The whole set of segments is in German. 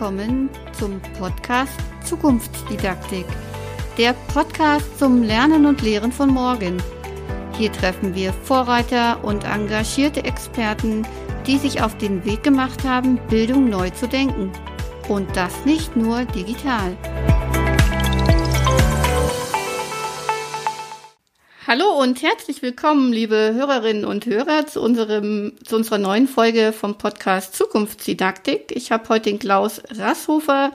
willkommen zum Podcast Zukunftsdidaktik, der Podcast zum Lernen und Lehren von morgen. Hier treffen wir Vorreiter und engagierte Experten, die sich auf den Weg gemacht haben, Bildung neu zu denken. Und das nicht nur digital. Hallo und herzlich willkommen, liebe Hörerinnen und Hörer, zu, unserem, zu unserer neuen Folge vom Podcast Zukunftsdidaktik. Ich habe heute den Klaus Rasshofer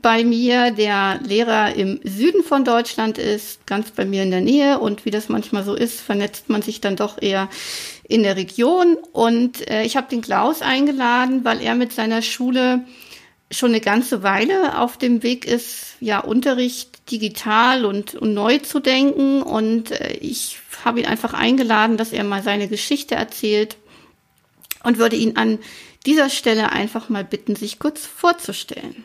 bei mir, der Lehrer im Süden von Deutschland ist, ganz bei mir in der Nähe. Und wie das manchmal so ist, vernetzt man sich dann doch eher in der Region. Und äh, ich habe den Klaus eingeladen, weil er mit seiner Schule schon eine ganze Weile auf dem Weg ist, ja, Unterricht digital und, und neu zu denken. Und äh, ich habe ihn einfach eingeladen, dass er mal seine Geschichte erzählt und würde ihn an dieser Stelle einfach mal bitten, sich kurz vorzustellen.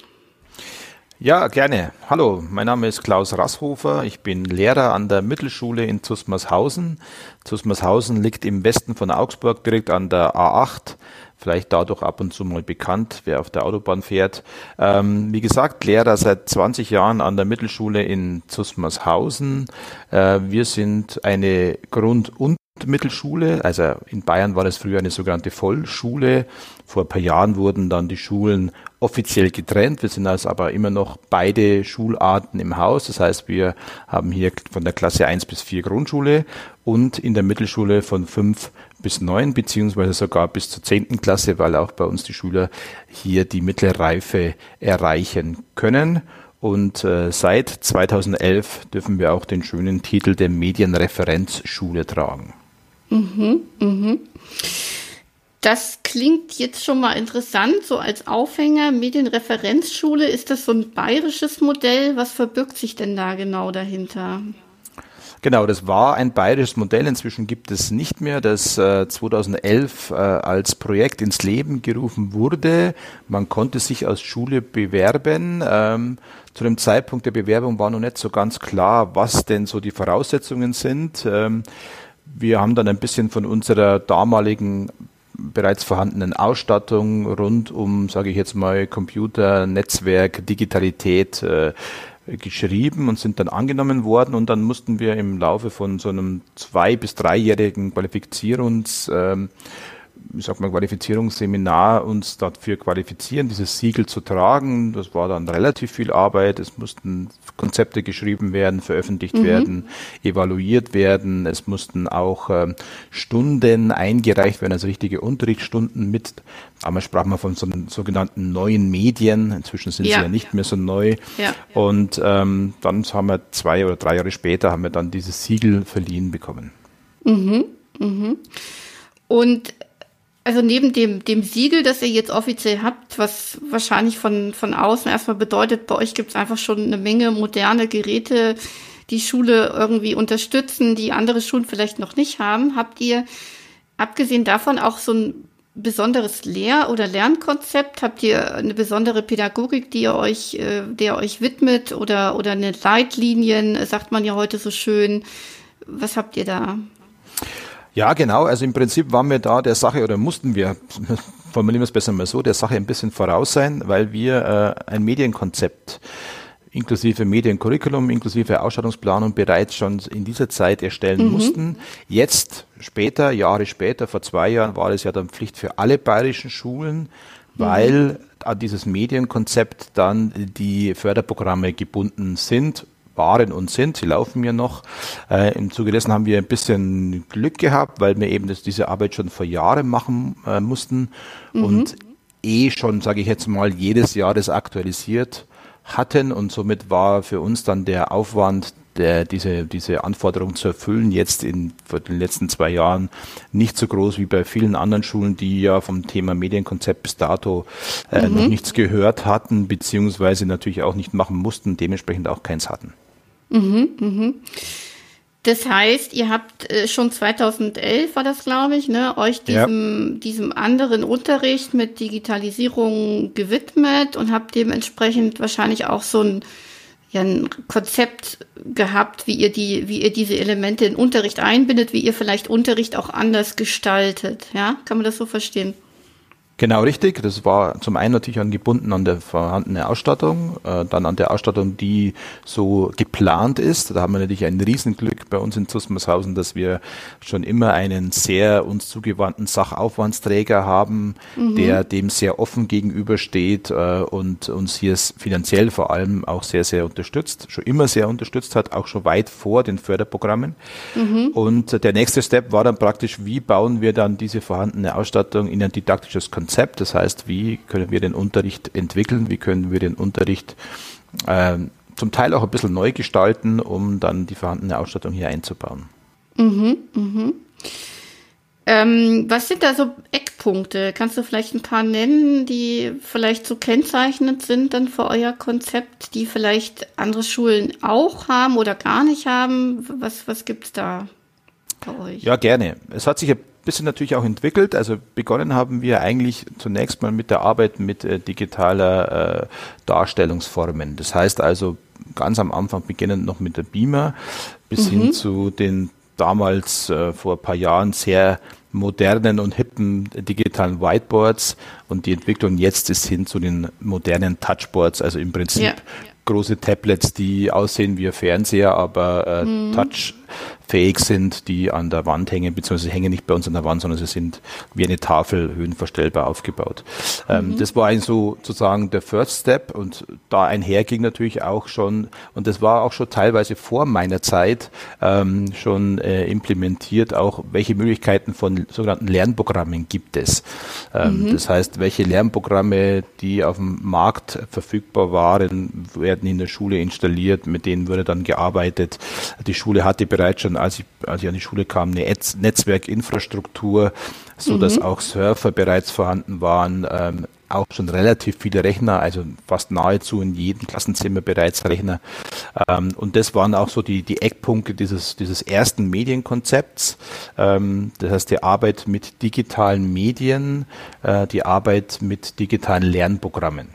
Ja, gerne. Hallo, mein Name ist Klaus Rasshofer. Ich bin Lehrer an der Mittelschule in Zusmarshausen. Zusmarshausen liegt im Westen von Augsburg, direkt an der A8 vielleicht dadurch ab und zu mal bekannt, wer auf der Autobahn fährt. Ähm, wie gesagt, Lehrer seit 20 Jahren an der Mittelschule in Zusmarshausen. Äh, wir sind eine Grund- und Mittelschule, also in Bayern war das früher eine sogenannte Vollschule. Vor ein paar Jahren wurden dann die Schulen offiziell getrennt. Wir sind also aber immer noch beide Schularten im Haus. Das heißt, wir haben hier von der Klasse 1 bis 4 Grundschule und in der Mittelschule von 5 bis 9 beziehungsweise sogar bis zur 10. Klasse, weil auch bei uns die Schüler hier die mittlere Reife erreichen können. Und äh, seit 2011 dürfen wir auch den schönen Titel der Medienreferenzschule tragen. Mhm, mhm. Das klingt jetzt schon mal interessant, so als Aufhänger. Medienreferenzschule, ist das so ein bayerisches Modell? Was verbirgt sich denn da genau dahinter? Genau, das war ein bayerisches Modell. Inzwischen gibt es nicht mehr, das äh, 2011 äh, als Projekt ins Leben gerufen wurde. Man konnte sich als Schule bewerben. Ähm, zu dem Zeitpunkt der Bewerbung war noch nicht so ganz klar, was denn so die Voraussetzungen sind. Ähm, wir haben dann ein bisschen von unserer damaligen bereits vorhandenen Ausstattung rund um, sage ich jetzt mal, Computer, Netzwerk, Digitalität äh, geschrieben und sind dann angenommen worden und dann mussten wir im Laufe von so einem zwei- bis dreijährigen Qualifizierungs ähm, ich sag mal, Qualifizierungsseminar uns dafür qualifizieren, dieses Siegel zu tragen. Das war dann relativ viel Arbeit. Es mussten Konzepte geschrieben werden, veröffentlicht mhm. werden, evaluiert werden. Es mussten auch ähm, Stunden eingereicht werden, also richtige Unterrichtsstunden mit. Damals sprach man von so sogenannten neuen Medien. Inzwischen sind ja. sie ja nicht mehr so neu. Ja. Und ähm, dann haben wir zwei oder drei Jahre später haben wir dann dieses Siegel verliehen bekommen. Mhm. Mhm. Und also neben dem, dem Siegel, das ihr jetzt offiziell habt, was wahrscheinlich von, von außen erstmal bedeutet, bei euch gibt es einfach schon eine Menge moderne Geräte, die Schule irgendwie unterstützen, die andere Schulen vielleicht noch nicht haben. Habt ihr, abgesehen davon, auch so ein besonderes Lehr- oder Lernkonzept? Habt ihr eine besondere Pädagogik, die ihr euch, äh, der euch widmet oder, oder eine Leitlinien, sagt man ja heute so schön? Was habt ihr da? Ja, genau. Also im Prinzip waren wir da der Sache oder mussten wir, formulieren wir es besser mal so, der Sache ein bisschen voraus sein, weil wir äh, ein Medienkonzept inklusive Mediencurriculum, inklusive Ausstattungsplanung bereits schon in dieser Zeit erstellen mhm. mussten. Jetzt, später, Jahre später, vor zwei Jahren, war es ja dann Pflicht für alle bayerischen Schulen, weil mhm. an dieses Medienkonzept dann die Förderprogramme gebunden sind waren und sind. Sie laufen ja noch. Äh, Im Zuge dessen haben wir ein bisschen Glück gehabt, weil wir eben das, diese Arbeit schon vor Jahren machen äh, mussten mhm. und eh schon, sage ich jetzt mal, jedes Jahr das aktualisiert hatten und somit war für uns dann der Aufwand, der, diese, diese Anforderung zu erfüllen, jetzt in den letzten zwei Jahren nicht so groß wie bei vielen anderen Schulen, die ja vom Thema Medienkonzept bis dato äh, mhm. noch nichts gehört hatten, beziehungsweise natürlich auch nicht machen mussten, dementsprechend auch keins hatten. Mhm, mhm. Das heißt, ihr habt äh, schon 2011 war das, glaube ich, ne, euch diesem, ja. diesem anderen Unterricht mit Digitalisierung gewidmet und habt dementsprechend wahrscheinlich auch so ein, ja, ein Konzept gehabt, wie ihr die, wie ihr diese Elemente in Unterricht einbindet, wie ihr vielleicht Unterricht auch anders gestaltet. Ja, kann man das so verstehen? Genau richtig. Das war zum einen natürlich angebunden an der vorhandene Ausstattung, äh, dann an der Ausstattung, die so geplant ist. Da haben wir natürlich ein Riesenglück bei uns in Zusmershausen, dass wir schon immer einen sehr uns zugewandten Sachaufwandsträger haben, mhm. der dem sehr offen gegenübersteht äh, und uns hier finanziell vor allem auch sehr, sehr unterstützt, schon immer sehr unterstützt hat, auch schon weit vor den Förderprogrammen. Mhm. Und der nächste Step war dann praktisch, wie bauen wir dann diese vorhandene Ausstattung in ein didaktisches Konzept Konzept. Das heißt, wie können wir den Unterricht entwickeln, wie können wir den Unterricht äh, zum Teil auch ein bisschen neu gestalten, um dann die vorhandene Ausstattung hier einzubauen. Mhm, mhm. Ähm, was sind da so Eckpunkte? Kannst du vielleicht ein paar nennen, die vielleicht so kennzeichnend sind dann für euer Konzept, die vielleicht andere Schulen auch haben oder gar nicht haben? Was, was gibt es da bei euch? Ja, gerne. Es hat sich ein bisschen natürlich auch entwickelt. Also begonnen haben wir eigentlich zunächst mal mit der Arbeit mit äh, digitaler äh, Darstellungsformen. Das heißt also ganz am Anfang beginnend noch mit der Beamer bis mhm. hin zu den damals äh, vor ein paar Jahren sehr modernen und hippen digitalen Whiteboards und die Entwicklung jetzt ist hin zu den modernen Touchboards, also im Prinzip ja. große Tablets, die aussehen wie ein Fernseher, aber äh, mhm. Touch fähig sind, die an der Wand hängen, beziehungsweise hängen nicht bei uns an der Wand, sondern sie sind wie eine Tafel höhenverstellbar aufgebaut. Ähm, mhm. das war ein so sozusagen der First Step und da einher ging natürlich auch schon, und das war auch schon teilweise vor meiner Zeit ähm, schon äh, implementiert, auch welche Möglichkeiten von sogenannten Lernprogrammen gibt es. Ähm, mhm. Das heißt, welche Lernprogramme, die auf dem Markt verfügbar waren, werden in der Schule installiert, mit denen wurde dann gearbeitet. Die Schule hatte bereits schon als ich, als ich an die Schule kam, eine Netzwerkinfrastruktur, so dass mhm. auch Surfer bereits vorhanden waren, ähm, auch schon relativ viele Rechner, also fast nahezu in jedem Klassenzimmer bereits Rechner. Ähm, und das waren auch so die, die Eckpunkte dieses, dieses ersten Medienkonzepts. Ähm, das heißt, die Arbeit mit digitalen Medien, äh, die Arbeit mit digitalen Lernprogrammen.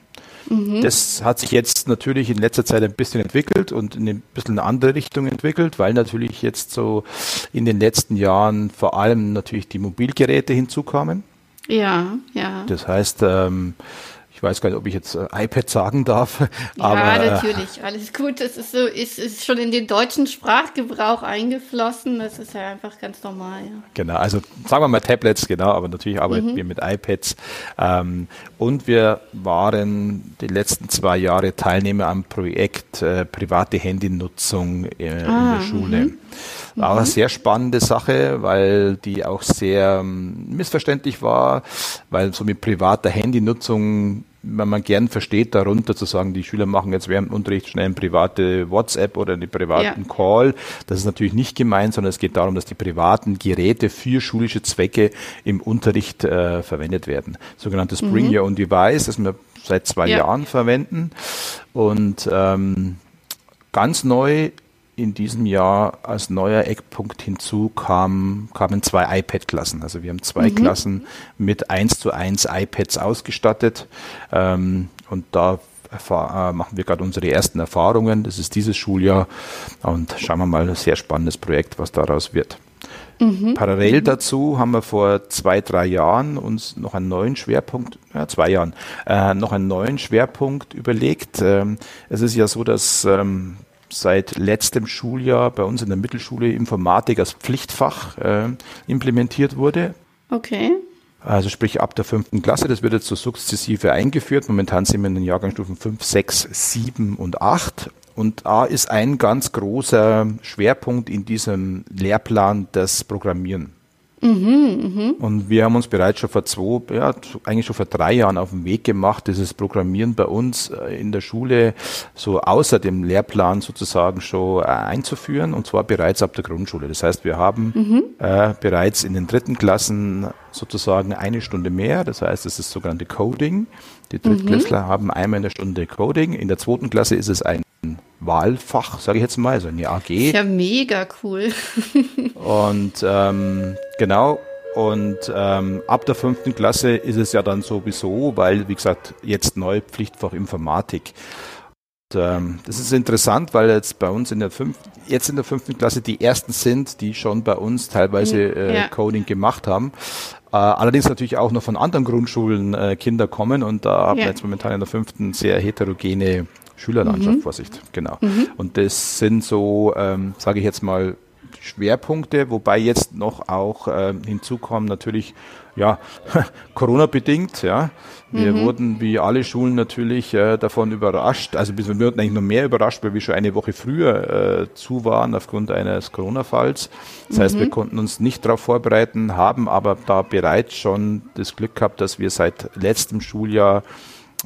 Mhm. Das hat sich jetzt natürlich in letzter Zeit ein bisschen entwickelt und in ein bisschen eine andere Richtung entwickelt, weil natürlich jetzt so in den letzten Jahren vor allem natürlich die Mobilgeräte hinzukamen. Ja, ja. Das heißt, ähm, ich weiß gar nicht, ob ich jetzt äh, iPad sagen darf. Ja, aber, äh, natürlich, alles gut. Das ist so, ist, ist schon in den deutschen Sprachgebrauch eingeflossen. Das ist ja einfach ganz normal. Ja. Genau, also sagen wir mal Tablets, genau, aber natürlich arbeiten mhm. wir mit iPads. Ähm, und wir waren die letzten zwei Jahre Teilnehmer am Projekt äh, private Handynutzung äh, ah, in der ah, Schule. Mhm. War mhm. eine sehr spannende Sache, weil die auch sehr ähm, missverständlich war, weil so mit privater Handynutzung wenn man gern versteht darunter zu sagen, die Schüler machen jetzt während dem Unterricht schnell eine private WhatsApp oder einen privaten ja. Call. Das ist natürlich nicht gemeint, sondern es geht darum, dass die privaten Geräte für schulische Zwecke im Unterricht äh, verwendet werden. Sogenanntes mhm. Bring Your Own Device, das wir seit zwei ja. Jahren verwenden. Und ähm, ganz neu in diesem Jahr als neuer Eckpunkt hinzu kam, kamen zwei iPad-Klassen. Also wir haben zwei mhm. Klassen mit eins zu eins iPads ausgestattet. Ähm, und da äh, machen wir gerade unsere ersten Erfahrungen. Das ist dieses Schuljahr. Und schauen wir mal, ein sehr spannendes Projekt, was daraus wird. Mhm. Parallel dazu haben wir vor zwei, drei Jahren uns noch einen neuen Schwerpunkt, ja, zwei Jahren, äh, noch einen neuen Schwerpunkt überlegt. Ähm, es ist ja so, dass ähm, seit letztem Schuljahr bei uns in der Mittelschule Informatik als Pflichtfach äh, implementiert wurde. Okay. Also sprich ab der fünften Klasse, das wird jetzt so sukzessive eingeführt. Momentan sind wir in den Jahrgangsstufen 5, 6, 7 und 8. Und da ist ein ganz großer Schwerpunkt in diesem Lehrplan das Programmieren. Mhm, mh. Und wir haben uns bereits schon vor zwei, ja, eigentlich schon vor drei Jahren auf den Weg gemacht, dieses Programmieren bei uns äh, in der Schule so außer dem Lehrplan sozusagen schon äh, einzuführen und zwar bereits ab der Grundschule. Das heißt, wir haben mhm. äh, bereits in den dritten Klassen sozusagen eine Stunde mehr. Das heißt, es ist sogenannte Coding. Die Drittklässler mhm. haben einmal in der Stunde Coding. In der zweiten Klasse ist es ein Wahlfach, sage ich jetzt mal, so eine AG. Ist ja mega cool. und ähm, genau, und ähm, ab der fünften Klasse ist es ja dann sowieso, weil, wie gesagt, jetzt neu Pflichtfach Informatik. Und, ähm, das ist interessant, weil jetzt bei uns in der fünften, jetzt in der fünften Klasse die ersten sind, die schon bei uns teilweise äh, ja. Coding gemacht haben. allerdings natürlich auch noch von anderen Grundschulen äh, Kinder kommen und da haben wir jetzt momentan in der fünften sehr heterogene Schülerlandschaft, mhm. Vorsicht, genau. Mhm. Und das sind so, ähm, sage ich jetzt mal, Schwerpunkte, wobei jetzt noch auch äh, hinzukommen natürlich ja Corona bedingt, ja. Wir mhm. wurden wie alle Schulen natürlich äh, davon überrascht, also wir wurden eigentlich noch mehr überrascht, weil wir schon eine Woche früher äh, zu waren aufgrund eines Corona-Falls. Das mhm. heißt, wir mhm. konnten uns nicht darauf vorbereiten, haben aber da bereits schon das Glück gehabt, dass wir seit letztem Schuljahr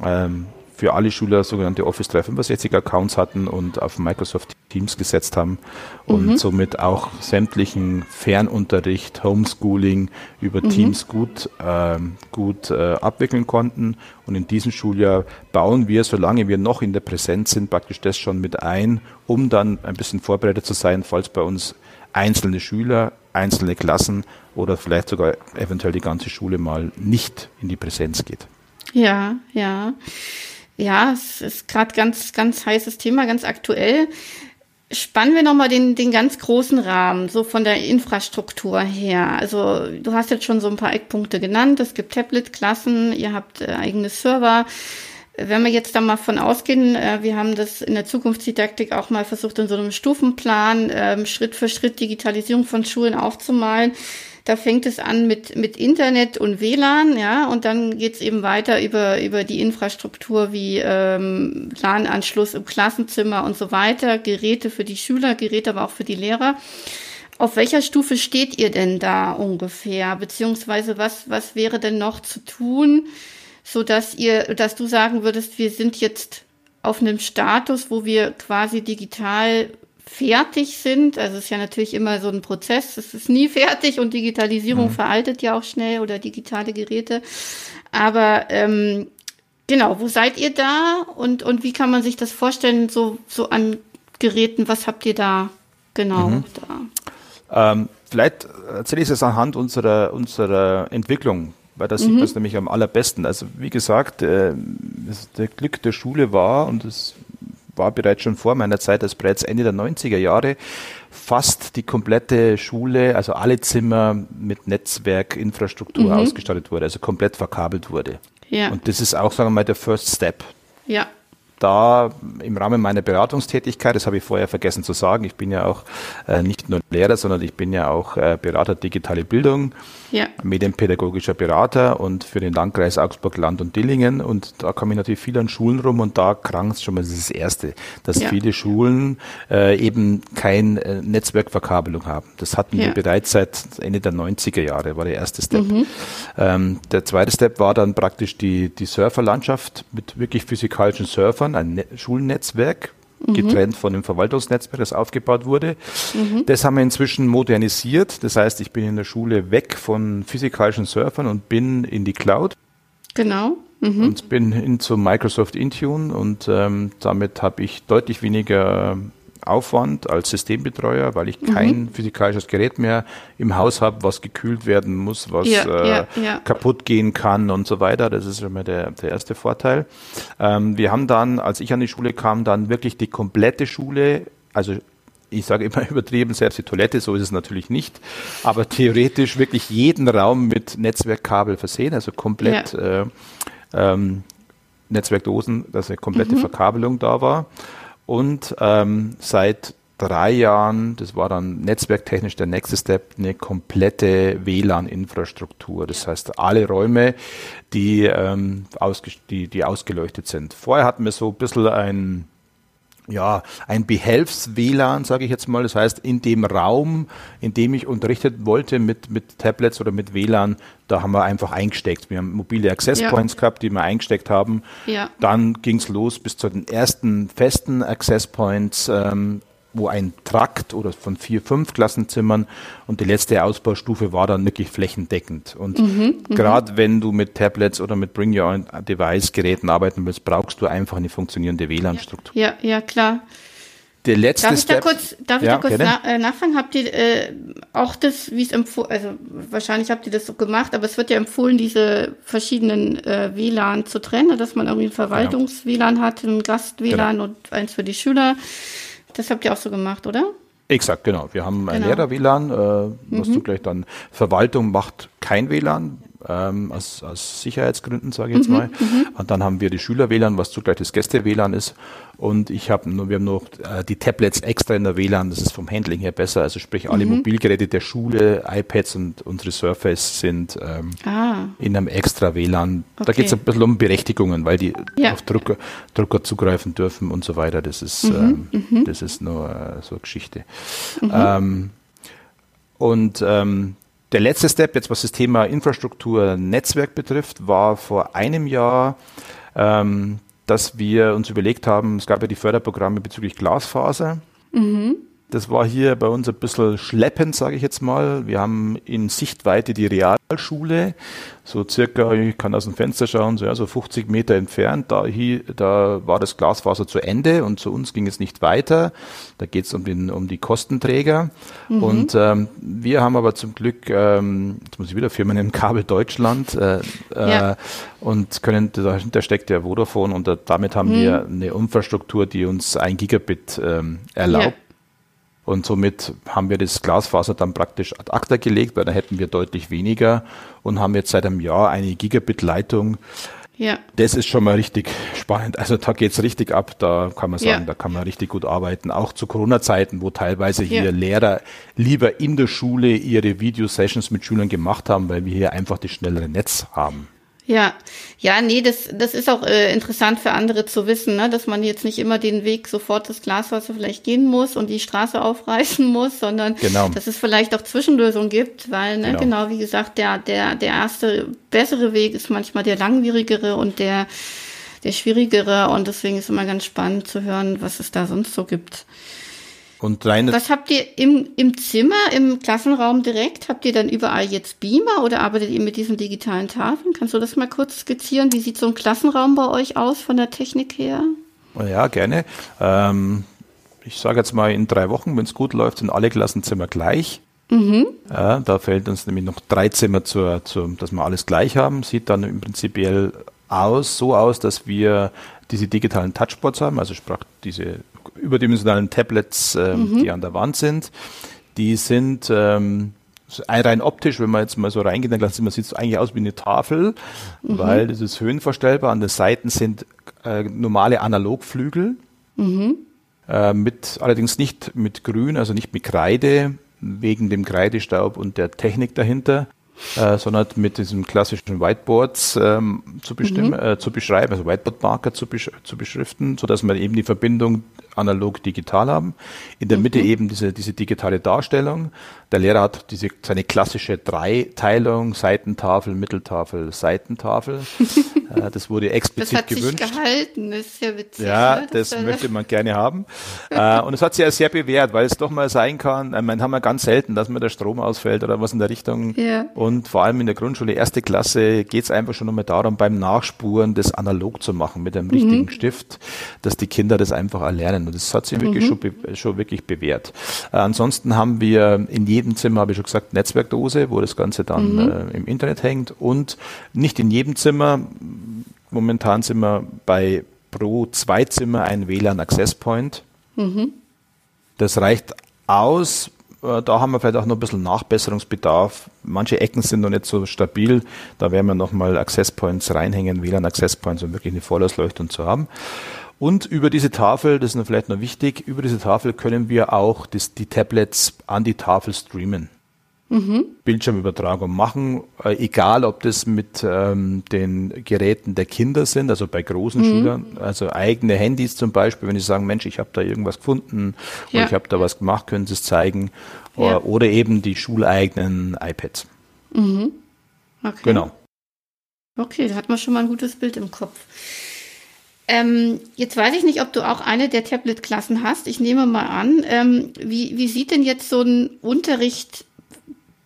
ähm, für alle Schüler sogenannte Office 365 Accounts hatten und auf Microsoft Teams gesetzt haben und mhm. somit auch sämtlichen Fernunterricht, Homeschooling über mhm. Teams gut, äh, gut äh, abwickeln konnten. Und in diesem Schuljahr bauen wir, solange wir noch in der Präsenz sind, praktisch das schon mit ein, um dann ein bisschen vorbereitet zu sein, falls bei uns einzelne Schüler, einzelne Klassen oder vielleicht sogar eventuell die ganze Schule mal nicht in die Präsenz geht. Ja, ja. Ja, es ist gerade ganz, ganz heißes Thema, ganz aktuell. Spannen wir nochmal den, den ganz großen Rahmen, so von der Infrastruktur her. Also du hast jetzt schon so ein paar Eckpunkte genannt. Es gibt Tablet-Klassen, ihr habt äh, eigene Server. Wenn wir jetzt da mal von ausgehen, äh, wir haben das in der Zukunftsdidaktik auch mal versucht, in so einem Stufenplan äh, Schritt für Schritt Digitalisierung von Schulen aufzumalen. Da fängt es an mit, mit Internet und WLAN, ja, und dann geht's eben weiter über, über die Infrastruktur wie ähm, LAN-Anschluss im Klassenzimmer und so weiter, Geräte für die Schüler, Geräte aber auch für die Lehrer. Auf welcher Stufe steht ihr denn da ungefähr? Beziehungsweise was, was wäre denn noch zu tun, so dass ihr, dass du sagen würdest, wir sind jetzt auf einem Status, wo wir quasi digital fertig sind. Also es ist ja natürlich immer so ein Prozess. Es ist nie fertig und Digitalisierung mhm. veraltet ja auch schnell oder digitale Geräte. Aber ähm, genau, wo seid ihr da und, und wie kann man sich das vorstellen, so, so an Geräten? Was habt ihr da genau mhm. da? Ähm, vielleicht erzähle ich es anhand unserer, unserer Entwicklung weil da sieht mhm. man es nämlich am allerbesten. Also wie gesagt, äh, das, der Glück der Schule war, und das war bereits schon vor meiner Zeit, als bereits Ende der 90er Jahre fast die komplette Schule, also alle Zimmer mit Netzwerkinfrastruktur mhm. ausgestattet wurde, also komplett verkabelt wurde. Ja. Und das ist auch, sagen wir mal, der First Step. Ja da im Rahmen meiner Beratungstätigkeit, das habe ich vorher vergessen zu sagen, ich bin ja auch äh, nicht nur Lehrer, sondern ich bin ja auch äh, Berater digitale Bildung, ja. medienpädagogischer Berater und für den Landkreis Augsburg, Land und Dillingen und da komme ich natürlich viel an Schulen rum und da krankt es schon mal, das ist das Erste, dass ja. viele Schulen äh, eben kein äh, Netzwerkverkabelung haben. Das hatten ja. wir bereits seit Ende der 90er Jahre, war der erste Step. Mhm. Ähm, der zweite Step war dann praktisch die, die Surferlandschaft mit wirklich physikalischen Surfern, Jahren ein ne Schulnetzwerk, mhm. getrennt von dem Verwaltungsnetzwerk, das aufgebaut wurde. Mhm. Das haben wir inzwischen modernisiert. Das heißt, ich bin in der Schule weg von physikalischen Surfern und bin in die Cloud. Genau. Mhm. Und bin hin zu Microsoft Intune und ähm, damit habe ich deutlich weniger Aufwand als Systembetreuer, weil ich kein mhm. physikalisches Gerät mehr im Haus habe, was gekühlt werden muss, was ja, äh, ja, ja. kaputt gehen kann und so weiter. Das ist immer der, der erste Vorteil. Ähm, wir haben dann, als ich an die Schule kam, dann wirklich die komplette Schule, also ich sage immer übertrieben, selbst die Toilette, so ist es natürlich nicht, aber theoretisch wirklich jeden Raum mit Netzwerkkabel versehen, also komplett äh, ähm, Netzwerkdosen, dass eine komplette mhm. Verkabelung da war und ähm, seit drei Jahren, das war dann netzwerktechnisch der nächste Step, eine komplette WLAN-Infrastruktur. Das heißt, alle Räume, die, ähm, die, die ausgeleuchtet sind. Vorher hatten wir so ein bisschen ein ja, ein Behelfs-WLAN, sage ich jetzt mal. Das heißt, in dem Raum, in dem ich unterrichtet wollte mit, mit Tablets oder mit WLAN, da haben wir einfach eingesteckt. Wir haben mobile Access ja. Points gehabt, die wir eingesteckt haben. Ja. Dann ging es los bis zu den ersten festen Access Points, ähm, wo ein Trakt oder von vier, fünf Klassenzimmern und die letzte Ausbaustufe war dann wirklich flächendeckend. Und mhm, mhm. gerade wenn du mit Tablets oder mit Bring Your Own Device Geräten arbeiten willst, brauchst du einfach eine funktionierende WLAN-Struktur. Ja, ja, klar. Der letzte darf ich Step, da kurz, darf ich ja, da kurz na, äh, nachfragen? Habt ihr äh, auch das, wie es empfohlen, also wahrscheinlich habt ihr das so gemacht, aber es wird ja empfohlen, diese verschiedenen äh, WLAN zu trennen, dass man irgendwie ein genau. Verwaltungs-WLAN hat, ein Gast-WLAN genau. und eins für die Schüler. Das habt ihr auch so gemacht, oder? Exakt, genau. Wir haben ein genau. Lehrer-WLAN, äh, was mhm. zugleich dann Verwaltung macht kein WLAN, ähm, aus, aus Sicherheitsgründen, sage ich jetzt mhm, mal. Mhm. Und dann haben wir die Schüler-WLAN, was zugleich das Gäste-WLAN ist. Und ich habe wir haben noch äh, die Tablets extra in der WLAN, das ist vom Handling her besser. Also sprich, alle mhm. Mobilgeräte der Schule, iPads und unsere Surface sind ähm, ah. in einem extra WLAN. Okay. Da geht es ein bisschen um Berechtigungen, weil die ja. auf Drucker, Drucker zugreifen dürfen und so weiter. Das ist, mhm. ähm, mhm. das ist nur äh, so eine Geschichte. Mhm. Ähm, und ähm, der letzte Step, jetzt was das Thema Infrastruktur, Netzwerk betrifft, war vor einem Jahr, ähm, dass wir uns überlegt haben, es gab ja die Förderprogramme bezüglich Glasfaser. Mhm. Das war hier bei uns ein bisschen schleppend, sage ich jetzt mal. Wir haben in Sichtweite die Realschule, so circa, ich kann aus dem Fenster schauen, so, ja, so 50 Meter entfernt. Da, hier, da war das Glasfaser zu Ende und zu uns ging es nicht weiter. Da geht es um, den, um die Kostenträger. Mhm. Und ähm, wir haben aber zum Glück, ähm, jetzt muss ich wieder Firmen nennen, Kabel Deutschland äh, ja. äh, und können, dahinter steckt der Vodafone und da, damit haben mhm. wir eine Infrastruktur, die uns ein Gigabit ähm, erlaubt. Ja und somit haben wir das Glasfaser dann praktisch ad acta gelegt, weil da hätten wir deutlich weniger und haben jetzt seit einem Jahr eine Gigabit-Leitung. Ja. Das ist schon mal richtig spannend. Also da geht's richtig ab, da kann man sagen, ja. da kann man richtig gut arbeiten. Auch zu Corona-Zeiten, wo teilweise hier ja. Lehrer lieber in der Schule ihre Video-Sessions mit Schülern gemacht haben, weil wir hier einfach das schnellere Netz haben. Ja, ja, nee, das, das ist auch äh, interessant für andere zu wissen, ne? dass man jetzt nicht immer den Weg sofort das Glaswasser vielleicht gehen muss und die Straße aufreißen muss, sondern genau. dass es vielleicht auch Zwischenlösungen gibt, weil, ne, genau. genau wie gesagt, der, der, der erste bessere Weg ist manchmal der langwierigere und der, der schwierigere und deswegen ist immer ganz spannend zu hören, was es da sonst so gibt. Und reine Was habt ihr im, im Zimmer, im Klassenraum direkt? Habt ihr dann überall jetzt Beamer oder arbeitet ihr mit diesen digitalen Tafeln? Kannst du das mal kurz skizzieren? Wie sieht so ein Klassenraum bei euch aus von der Technik her? Ja, gerne. Ähm, ich sage jetzt mal, in drei Wochen, wenn es gut läuft, sind alle Klassenzimmer gleich. Mhm. Ja, da fällt uns nämlich noch drei Zimmer, zur, zur, dass wir alles gleich haben. Sieht dann im Prinzip aus, so aus, dass wir diese digitalen Touchboards haben, also sprach diese überdimensionalen Tablets, äh, mhm. die an der Wand sind. Die sind ähm, rein optisch, wenn man jetzt mal so reingeht, dann sieht man sieht es eigentlich aus wie eine Tafel, mhm. weil das ist höhenverstellbar. An den Seiten sind äh, normale Analogflügel, mhm. äh, mit allerdings nicht mit Grün, also nicht mit Kreide, wegen dem Kreidestaub und der Technik dahinter äh, sondern mit diesem klassischen Whiteboards ähm, zu bestimmen, mhm. äh, zu beschreiben, also Whiteboard-Marker zu, besch zu beschriften, so dass wir eben die Verbindung analog-digital haben. In der mhm. Mitte eben diese, diese digitale Darstellung. Der Lehrer hat diese, seine klassische Dreiteilung, Seitentafel, Mitteltafel, Seitentafel. äh, das wurde explizit das hat gewünscht. Sich gehalten, das ist ja witzig. Ja, ne? das, das möchte man gerne haben. äh, und es hat sich ja sehr bewährt, weil es doch mal sein kann, ich meine, haben wir ganz selten, dass mir der Strom ausfällt oder was in der Richtung. Ja. Und vor allem in der Grundschule, erste Klasse, geht es einfach schon einmal darum, beim Nachspuren das analog zu machen mit einem richtigen mhm. Stift, dass die Kinder das einfach erlernen. Und das hat sich wirklich mhm. schon, schon wirklich bewährt. Äh, ansonsten haben wir in jedem jedem Zimmer, habe ich schon gesagt, Netzwerkdose, wo das Ganze dann mhm. äh, im Internet hängt. Und nicht in jedem Zimmer, momentan sind wir bei pro zwei Zimmer ein WLAN Access Point. Mhm. Das reicht aus. Äh, da haben wir vielleicht auch noch ein bisschen Nachbesserungsbedarf. Manche Ecken sind noch nicht so stabil. Da werden wir nochmal Access Points reinhängen, WLAN Access Points, um wirklich eine Vollausleuchtung zu haben. Und über diese Tafel, das ist vielleicht noch wichtig, über diese Tafel können wir auch das, die Tablets an die Tafel streamen. Mhm. Bildschirmübertragung machen, äh, egal ob das mit ähm, den Geräten der Kinder sind, also bei großen mhm. Schülern, also eigene Handys zum Beispiel, wenn sie sagen, Mensch, ich habe da irgendwas gefunden ja. oder ich habe da was gemacht, können sie es zeigen. Ja. Oder, oder, eben die schuleigenen iPads. Mhm. Okay. Genau. Okay, da hat man schon mal ein gutes Bild im Kopf. Ähm, jetzt weiß ich nicht, ob du auch eine der Tablet-Klassen hast. Ich nehme mal an. Ähm, wie, wie sieht denn jetzt so ein Unterricht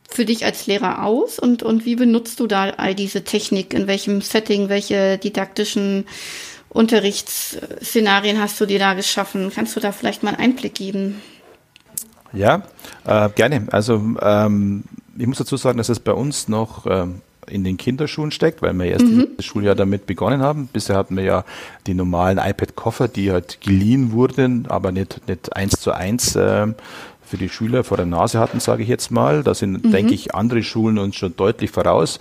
für dich als Lehrer aus und, und wie benutzt du da all diese Technik? In welchem Setting, welche didaktischen Unterrichtsszenarien hast du dir da geschaffen? Kannst du da vielleicht mal einen Einblick geben? Ja, äh, gerne. Also ähm, ich muss dazu sagen, dass es bei uns noch ähm, in den Kinderschuhen steckt, weil wir erst mhm. das Schuljahr damit begonnen haben. Bisher hatten wir ja die normalen iPad-Koffer, die halt geliehen wurden, aber nicht, nicht eins zu eins äh, für die Schüler vor der Nase hatten, sage ich jetzt mal. Da sind, mhm. denke ich, andere Schulen uns schon deutlich voraus.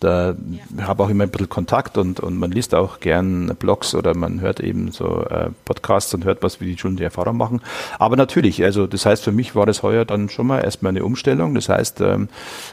Da habe auch immer ein bisschen Kontakt und, und man liest auch gern Blogs oder man hört eben so äh, Podcasts und hört was, wie die Schulen die Erfahrung machen. Aber natürlich, also das heißt, für mich war das heuer dann schon mal erstmal eine Umstellung. Das heißt, ähm,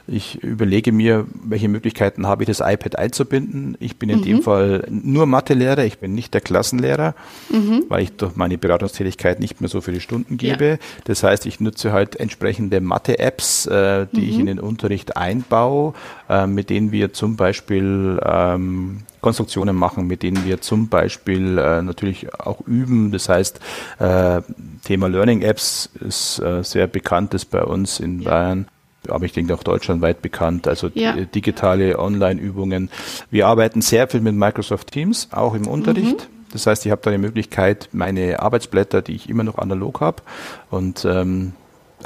ich überlege mir, welche Möglichkeiten habe ich, das iPad einzubinden. Ich bin in mhm. dem Fall nur Mathelehrer, ich bin nicht der Klassenlehrer, mhm. weil ich durch meine Beratungstätigkeit nicht mehr so viele Stunden gebe. Ja. Das heißt, ich nutze halt entsprechende Mathe-Apps, äh, die mhm. ich in den Unterricht einbaue, äh, mit denen wir zum Beispiel ähm, Konstruktionen machen, mit denen wir zum Beispiel äh, natürlich auch üben. Das heißt, äh, Thema Learning Apps ist äh, sehr bekanntes bei uns in ja. Bayern aber ich denke auch deutschlandweit bekannt, also ja. digitale Online-Übungen. Wir arbeiten sehr viel mit Microsoft Teams, auch im Unterricht. Mhm. Das heißt, ich habe da die Möglichkeit, meine Arbeitsblätter, die ich immer noch analog habe, und ähm,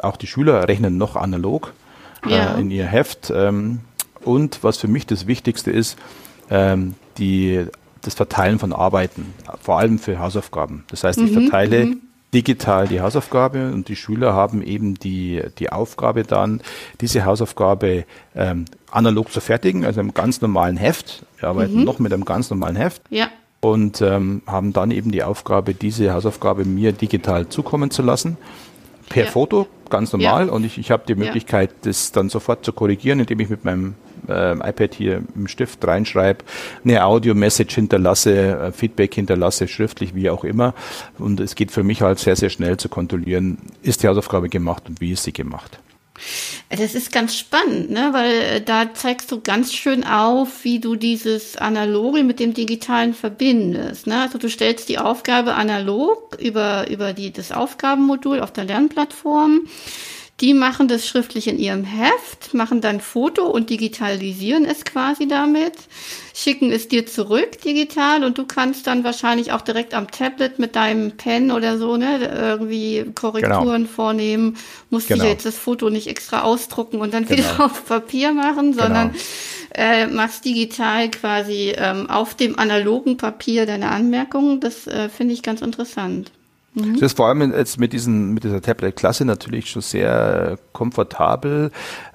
auch die Schüler rechnen noch analog ja. äh, in ihr Heft. Ähm, und was für mich das Wichtigste ist, ähm, die, das Verteilen von Arbeiten, vor allem für Hausaufgaben. Das heißt, ich mhm, verteile mhm. digital die Hausaufgabe und die Schüler haben eben die, die Aufgabe dann, diese Hausaufgabe ähm, analog zu fertigen, also im ganz normalen Heft. Wir arbeiten mhm. noch mit einem ganz normalen Heft. Ja. Und ähm, haben dann eben die Aufgabe, diese Hausaufgabe mir digital zukommen zu lassen per ja. Foto, ganz normal. Ja. Und ich, ich habe die Möglichkeit, ja. das dann sofort zu korrigieren, indem ich mit meinem äh, iPad hier im Stift reinschreibe, eine Audio-Message hinterlasse, äh, Feedback hinterlasse, schriftlich, wie auch immer. Und es geht für mich halt sehr, sehr schnell zu kontrollieren, ist die Hausaufgabe gemacht und wie ist sie gemacht. Das ist ganz spannend, ne? weil äh, da zeigst du ganz schön auf, wie du dieses Analoge mit dem Digitalen verbindest. Ne? Also du stellst die Aufgabe analog über, über die, das Aufgabenmodul auf der Lernplattform die machen das schriftlich in ihrem Heft, machen dann Foto und digitalisieren es quasi damit, schicken es dir zurück digital und du kannst dann wahrscheinlich auch direkt am Tablet mit deinem Pen oder so, ne, irgendwie Korrekturen genau. vornehmen. Musst genau. du jetzt das Foto nicht extra ausdrucken und dann genau. wieder auf Papier machen, sondern genau. äh, machst digital quasi ähm, auf dem analogen Papier deine Anmerkungen. Das äh, finde ich ganz interessant. Mhm. Das ist vor allem jetzt mit, diesen, mit dieser Tablet-Klasse natürlich schon sehr komfortabel,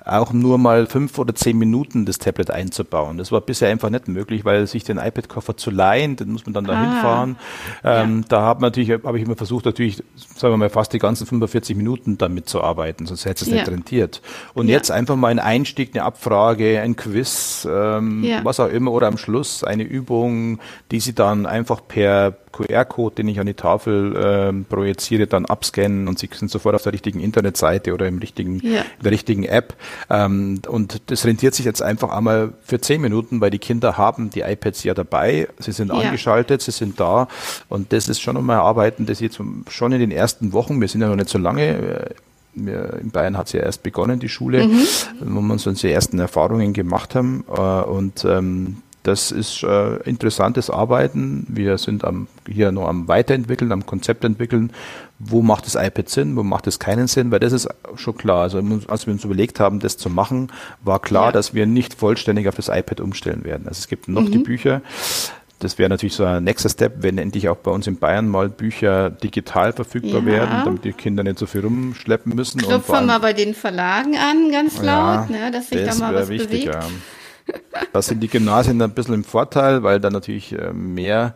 auch nur mal fünf oder zehn Minuten das Tablet einzubauen. Das war bisher einfach nicht möglich, weil sich den iPad-Koffer zu leihen, den muss man dann da ah. hinfahren. Ähm, ja. Da habe natürlich, habe ich immer versucht, natürlich, sagen wir mal, fast die ganzen 45 Minuten damit zu arbeiten, sonst hätte es ja. nicht rentiert. Und ja. jetzt einfach mal ein Einstieg, eine Abfrage, ein Quiz, ähm, was auch immer, oder am Schluss eine Übung, die sie dann einfach per QR-Code, den ich an die Tafel ähm, projiziere, dann abscannen und sie sind sofort auf der richtigen Internetseite oder im richtigen, in der richtigen App. Ähm, und das rentiert sich jetzt einfach einmal für zehn Minuten, weil die Kinder haben die iPads ja dabei, sie sind ja. angeschaltet, sie sind da und das ist schon einmal Arbeiten, das jetzt schon in den ersten Wochen, wir sind ja noch nicht so lange, äh, in Bayern hat es ja erst begonnen, die Schule, mhm. wo wir uns unsere ersten Erfahrungen gemacht haben. Äh, und ähm, das ist äh, interessantes Arbeiten. Wir sind am, hier noch am Weiterentwickeln, am Konzept entwickeln. Wo macht das iPad Sinn, wo macht es keinen Sinn? Weil das ist schon klar. Also als wir uns überlegt haben, das zu machen, war klar, ja. dass wir nicht vollständig auf das iPad umstellen werden. Also es gibt noch mhm. die Bücher. Das wäre natürlich so ein nächster Step, wenn endlich auch bei uns in Bayern mal Bücher digital verfügbar ja. werden, damit die Kinder nicht so viel rumschleppen müssen. Klopfen wir mal bei den Verlagen an, ganz laut, ja, ne, dass sich da mal was wichtig, bewegt. Da sind die Gymnasien ein bisschen im Vorteil, weil da natürlich äh, mehr,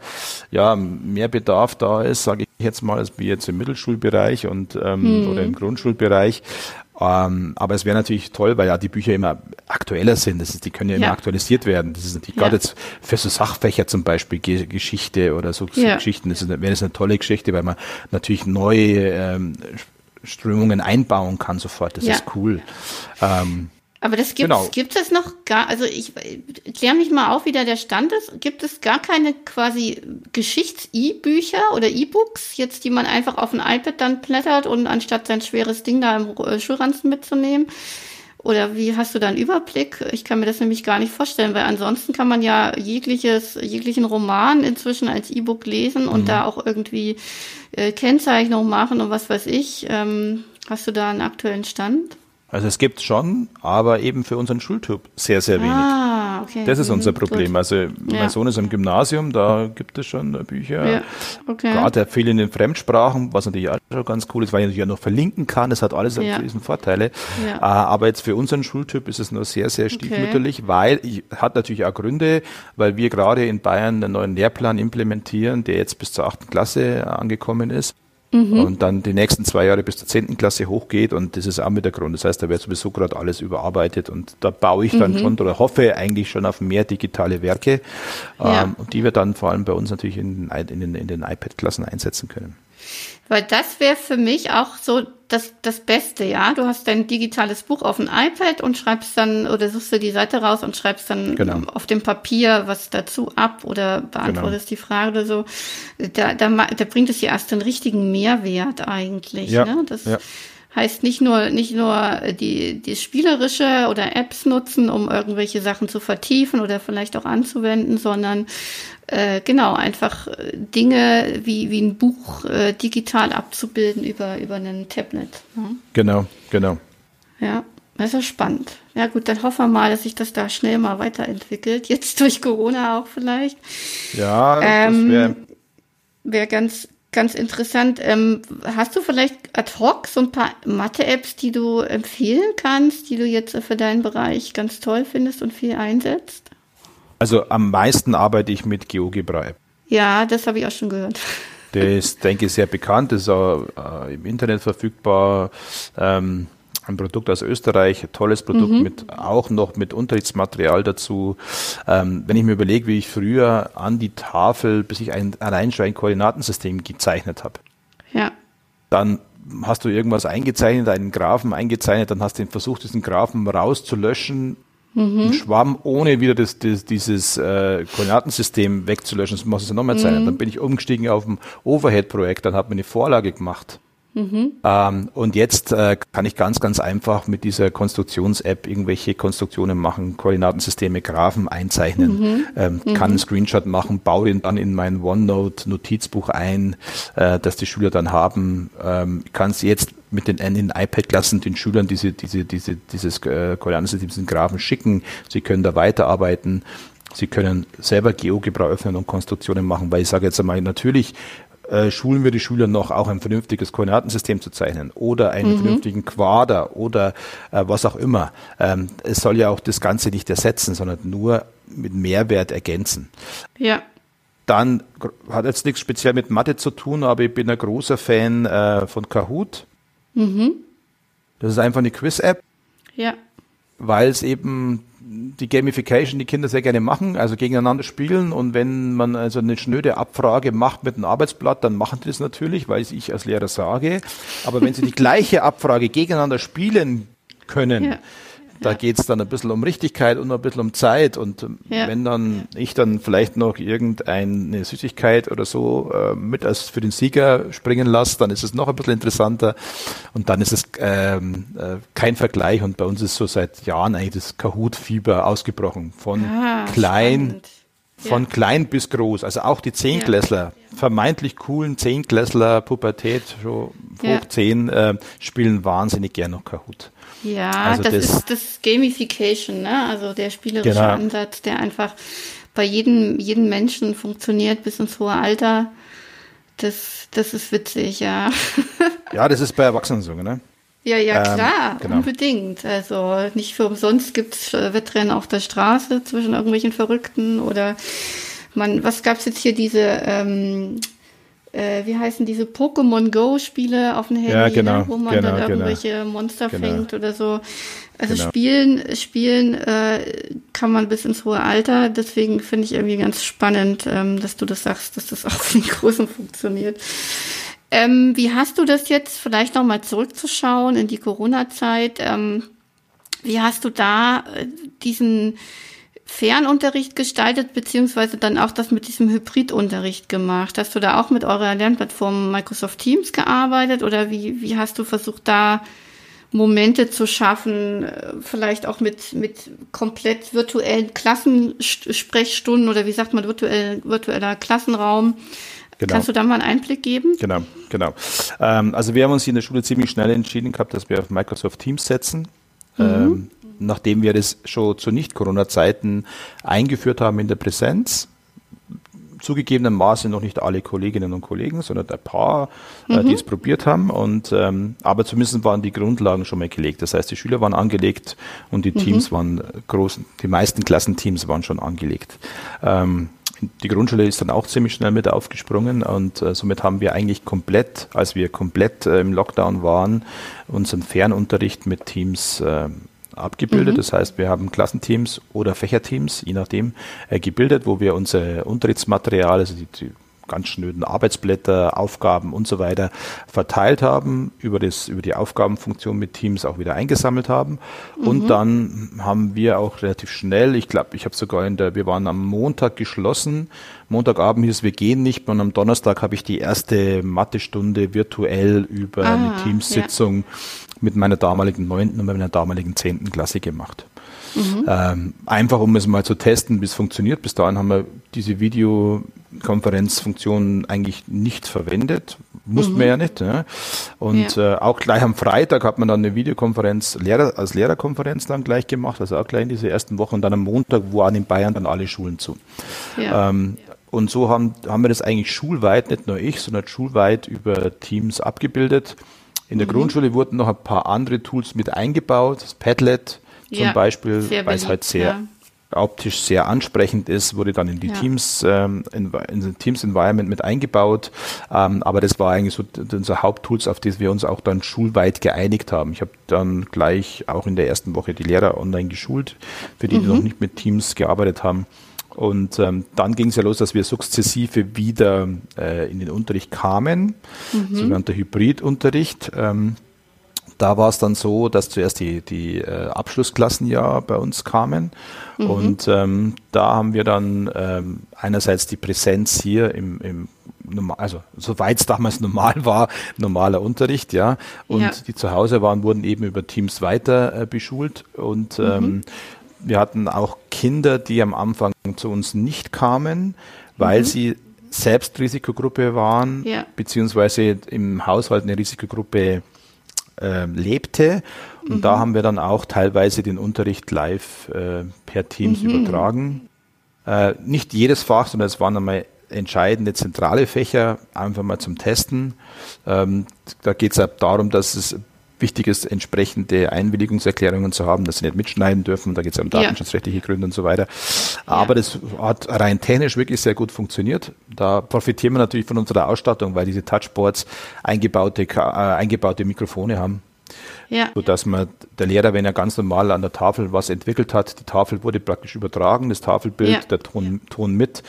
ja, mehr Bedarf da ist, sage ich jetzt mal, als wie jetzt im Mittelschulbereich und ähm, hm. oder im Grundschulbereich. Ähm, aber es wäre natürlich toll, weil ja die Bücher immer aktueller sind. Das ist, die können ja immer ja. aktualisiert werden. Das ist natürlich ja. gerade jetzt für so Sachfächer zum Beispiel Ge Geschichte oder so, so ja. Geschichten. Das wäre das eine tolle Geschichte, weil man natürlich neue ähm, Strömungen einbauen kann sofort. Das ist cool. Ähm, aber das gibt genau. gibt es noch gar, also ich klär mich mal auf, wie da der Stand ist. Gibt es gar keine quasi Geschichts-E-Bücher oder E-Books, jetzt die man einfach auf ein iPad dann blättert und anstatt sein schweres Ding da im äh, Schulranzen mitzunehmen? Oder wie hast du da einen Überblick? Ich kann mir das nämlich gar nicht vorstellen, weil ansonsten kann man ja jegliches, jeglichen Roman inzwischen als E-Book lesen und mhm. da auch irgendwie äh, Kennzeichnung machen und was weiß ich. Ähm, hast du da einen aktuellen Stand? Also es gibt schon, aber eben für unseren Schultyp sehr, sehr wenig. Ah, okay. Das ist Mhm, unser Problem. Also Ja. mein Sohn ist im Gymnasium, da gibt es schon Bücher. Ja, okay. Gerade fehlenden Fremdsprachen, was natürlich auch schon ganz cool ist, weil ich natürlich auch noch verlinken kann. Das hat alles Ja. riesen Vorteile. Ja. Äh, Aber jetzt für unseren Schultyp ist es nur sehr, sehr stiefmütterlich, weil ich, hat natürlich auch Gründe, weil wir gerade in Bayern einen neuen Lehrplan implementieren, der jetzt bis zur achten Klasse angekommen ist. Mhm. Und dann die nächsten zwei Jahre bis zur zehnten Klasse hochgeht und das ist auch mit der Grund. Das heißt, da wird sowieso gerade alles überarbeitet und da baue ich Mhm. dann schon oder hoffe eigentlich schon auf mehr digitale Werke, Ja. ähm, und die wir dann vor allem bei uns natürlich in, in den, in den iPad-Klassen einsetzen können. Weil das wäre für mich auch so das, das Beste, ja. Du hast dein digitales Buch auf dem iPad und schreibst dann oder suchst dir die Seite raus und schreibst dann Genau. auf dem Papier was dazu ab oder beantwortest die Frage oder so. Da, da, da bringt es ja erst den richtigen Mehrwert eigentlich. Ja, Ne? Das ja. Heißt nicht nur, nicht nur die, die spielerische oder Apps nutzen, um irgendwelche Sachen zu vertiefen oder vielleicht auch anzuwenden, sondern äh, genau, einfach äh, Dinge wie, wie ein Buch äh, digital abzubilden über, über ein Tablet. Ne? Genau, genau. Ja, das ist ja spannend. Ja gut, dann hoffen wir mal, dass sich das da schnell mal weiterentwickelt. Jetzt durch Corona auch vielleicht. Ja, Ähm, das wäre Wäre ganz, ganz interessant. Ähm, hast du vielleicht ad hoc so ein paar Mathe-Apps, die du empfehlen kannst, die du jetzt für deinen Bereich ganz toll findest und viel einsetzt? Also am meisten arbeite ich mit GeoGebra-App. Ja, das habe ich auch schon gehört. Der ist, denke ich, sehr bekannt, ist auch äh, im Internet verfügbar. Ähm, ein Produkt aus Österreich, tolles Produkt mit auch noch mit Unterrichtsmaterial dazu. Ähm, wenn ich mir überlege, wie ich früher an die Tafel, bis ich ein, allein schon ein Koordinatensystem gezeichnet habe, Ja, dann hast du irgendwas eingezeichnet, einen Graphen eingezeichnet, dann hast du versucht, diesen Graphen rauszulöschen, einen Schwamm, ohne wieder das, das, dieses äh, Koordinatensystem wegzulöschen. Das machst du nochmal zeichnen. Dann bin ich umgestiegen auf ein Overhead-Projekt, dann hat mir eine Vorlage gemacht. Ähm, und jetzt äh, kann ich ganz, ganz einfach mit dieser Konstruktions-App irgendwelche Konstruktionen machen, Koordinatensysteme, Graphen einzeichnen, ähm, kann einen Screenshot machen, baue den dann in mein OneNote-Notizbuch ein, äh, das die Schüler dann haben. Ähm, kann es jetzt mit den, in den iPad-Klassen den Schülern diese, diese, diese, dieses äh, Koordinatensystem, diesen Graphen schicken. Sie können da weiterarbeiten. Sie können selber GeoGebra öffnen und Konstruktionen machen, weil ich sage jetzt einmal, natürlich äh, schulen wir die Schüler noch auch ein vernünftiges Koordinatensystem zu zeichnen oder einen vernünftigen Quader oder äh, was auch immer. Ähm, es soll ja auch das Ganze nicht ersetzen, sondern nur mit Mehrwert ergänzen. ja, Dann hat jetzt nichts speziell mit Mathe zu tun, aber ich bin ein großer Fan äh, von Kahoot. Das ist einfach eine Quiz-App ja, weil es eben die Gamification die Kinder sehr gerne machen, also gegeneinander spielen und wenn man also eine schnöde Abfrage macht mit einem Arbeitsblatt, dann machen die das natürlich, weil ich als Lehrer sage, aber wenn sie die gleiche Abfrage gegeneinander spielen können, Ja. Da geht's dann ein bisschen um Richtigkeit und ein bisschen um Zeit und ähm, Ja. wenn dann ich dann vielleicht noch irgendeine Süßigkeit oder so äh, mit als für den Sieger springen lasse, dann ist es noch ein bisschen interessanter und dann ist es ähm, äh, kein Vergleich und bei uns ist so seit Jahren eigentlich das Kahoot-Fieber ausgebrochen von Ah, klein spannend. von Ja. klein bis groß, also auch die Zehnklässler, vermeintlich coolen Zehnklässler, Pubertät, Ja. hoch zehn, äh, spielen wahnsinnig gern noch Kahoot. Ja, Also das, das- ist das Gamification, ne? Also der spielerische Genau. Ansatz, der einfach bei jedem, jedem Menschen funktioniert bis ins hohe Alter. Das, das ist witzig, ja. Ja, das ist bei Erwachsenen so, ne? Ja, ja, Ähm, klar, genau. unbedingt. Also nicht für umsonst gibt's Wettrennen auf der Straße zwischen irgendwelchen Verrückten oder man, was gab's jetzt hier diese, ähm, äh, wie heißen diese Pokémon Go-Spiele auf dem Handy, Ja, genau, ne, wo man genau, dann genau. irgendwelche Monster Genau. fängt oder so. Also Genau. spielen, spielen äh, kann man bis ins hohe Alter. Deswegen finde ich irgendwie ganz spannend, ähm, dass du das sagst, dass das auch für die Großen funktioniert. Ähm, wie hast du das jetzt, vielleicht nochmal zurückzuschauen in die Corona-Zeit? Ähm, wie hast du da äh, diesen Fernunterricht gestaltet, beziehungsweise dann auch das mit diesem Hybridunterricht gemacht? Hast du da auch mit eurer Lernplattform Microsoft Teams gearbeitet oder wie, wie hast du versucht, da Momente zu schaffen, äh, vielleicht auch mit, mit komplett virtuellen Klassensprechstunden oder wie sagt man, virtuell, virtueller Klassenraum? Genau. Kannst du da mal einen Einblick geben? Genau, genau. Ähm, also wir haben uns hier in der Schule ziemlich schnell entschieden gehabt, dass wir auf Microsoft Teams setzen. Mhm. Ähm, nachdem wir das schon zu Nicht-Corona-Zeiten eingeführt haben in der Präsenz, zugegebenermaßen noch nicht alle Kolleginnen und Kollegen, sondern ein paar, mhm. äh, die es probiert haben. Und ähm, aber zumindest waren die Grundlagen schon mal gelegt. Das heißt, die Schüler waren angelegt und die Teams mhm. waren groß, die meisten Klassenteams waren schon angelegt. Ähm, die Grundschule ist dann auch ziemlich schnell mit aufgesprungen und äh, somit haben wir eigentlich komplett, als wir komplett äh, im Lockdown waren, unseren Fernunterricht mit Teams äh, abgebildet. Mhm. Das heißt, wir haben Klassenteams oder Fächerteams, je nachdem, äh, gebildet, wo wir unser Unterrichtsmaterial, also die, die ganz schnöden Arbeitsblätter, Aufgaben und so weiter verteilt haben, über, das, über die Aufgabenfunktion mit Teams auch wieder eingesammelt haben. Mhm. Und dann haben wir auch relativ schnell, ich glaube, ich habe sogar in der, wir waren am Montag geschlossen. Montagabend hieß wir gehen nicht und am Donnerstag habe ich die erste Mathestunde virtuell über ah, eine Teamsitzung ja mit meiner damaligen neunten und meiner damaligen zehnten Klasse gemacht. Mhm. Ähm, einfach um es mal zu testen, wie es funktioniert. Bis dahin haben wir diese Videokonferenzfunktion eigentlich nicht verwendet. Mussten mhm. wir ja nicht. Ja. Und ja. Äh, auch gleich am Freitag hat man dann eine Videokonferenz Lehrer, als Lehrerkonferenz dann gleich gemacht, also auch gleich in dieser ersten Woche. Und dann am Montag waren in Bayern dann alle Schulen zu. Ja. Ähm, und so haben, haben wir das eigentlich schulweit, nicht nur ich, sondern schulweit über Teams abgebildet. In der mhm. Grundschule wurden noch ein paar andere Tools mit eingebaut, das Padlet zum ja, Beispiel, weil es halt sehr ja. optisch sehr ansprechend ist, wurde dann in die ja. Teams, ähm, in, in Teams Environment mit eingebaut. Ähm, aber das war eigentlich so unser Haupttools, auf das wir uns auch dann schulweit geeinigt haben. Ich habe dann gleich auch in der ersten Woche die Lehrer online geschult, für die, die mhm. noch nicht mit Teams gearbeitet haben. Und ähm, dann ging es ja los, dass wir sukzessive wieder äh, in den Unterricht kamen, mhm. sogenannter Hybridunterricht. Ähm, da war es dann so, dass zuerst die, die äh, Abschlussklassen ja bei uns kamen. Mhm. Und ähm, da haben wir dann ähm, einerseits die Präsenz hier im, im also soweit es damals normal war, normaler Unterricht, ja. Und ja. die zu Hause waren, wurden eben über Teams weiter äh, beschult. Und mhm. ähm, wir hatten auch Kinder, die am Anfang zu uns nicht kamen, weil mhm. sie selbst Risikogruppe waren, ja. beziehungsweise im Haushalt eine Risikogruppe äh, lebte. Und mhm. da haben wir dann auch teilweise den Unterricht live äh, per Teams mhm. übertragen. Äh, nicht jedes Fach, sondern es waren einmal entscheidende zentrale Fächer, einfach mal zum Testen. Ähm, da geht es darum, dass es wichtig ist, entsprechende Einwilligungserklärungen zu haben, dass sie nicht mitschneiden dürfen. Da geht es ja um datenschutzrechtliche ja. Gründe und so weiter. Aber ja. das hat rein technisch wirklich sehr gut funktioniert. Da profitieren wir natürlich von unserer Ausstattung, weil diese Touchboards eingebaute, äh, eingebaute Mikrofone haben. Ja. So dass man, der Lehrer, wenn er ganz normal an der Tafel was entwickelt hat, die Tafel wurde praktisch übertragen, das Tafelbild, ja. der Ton, Ton mit.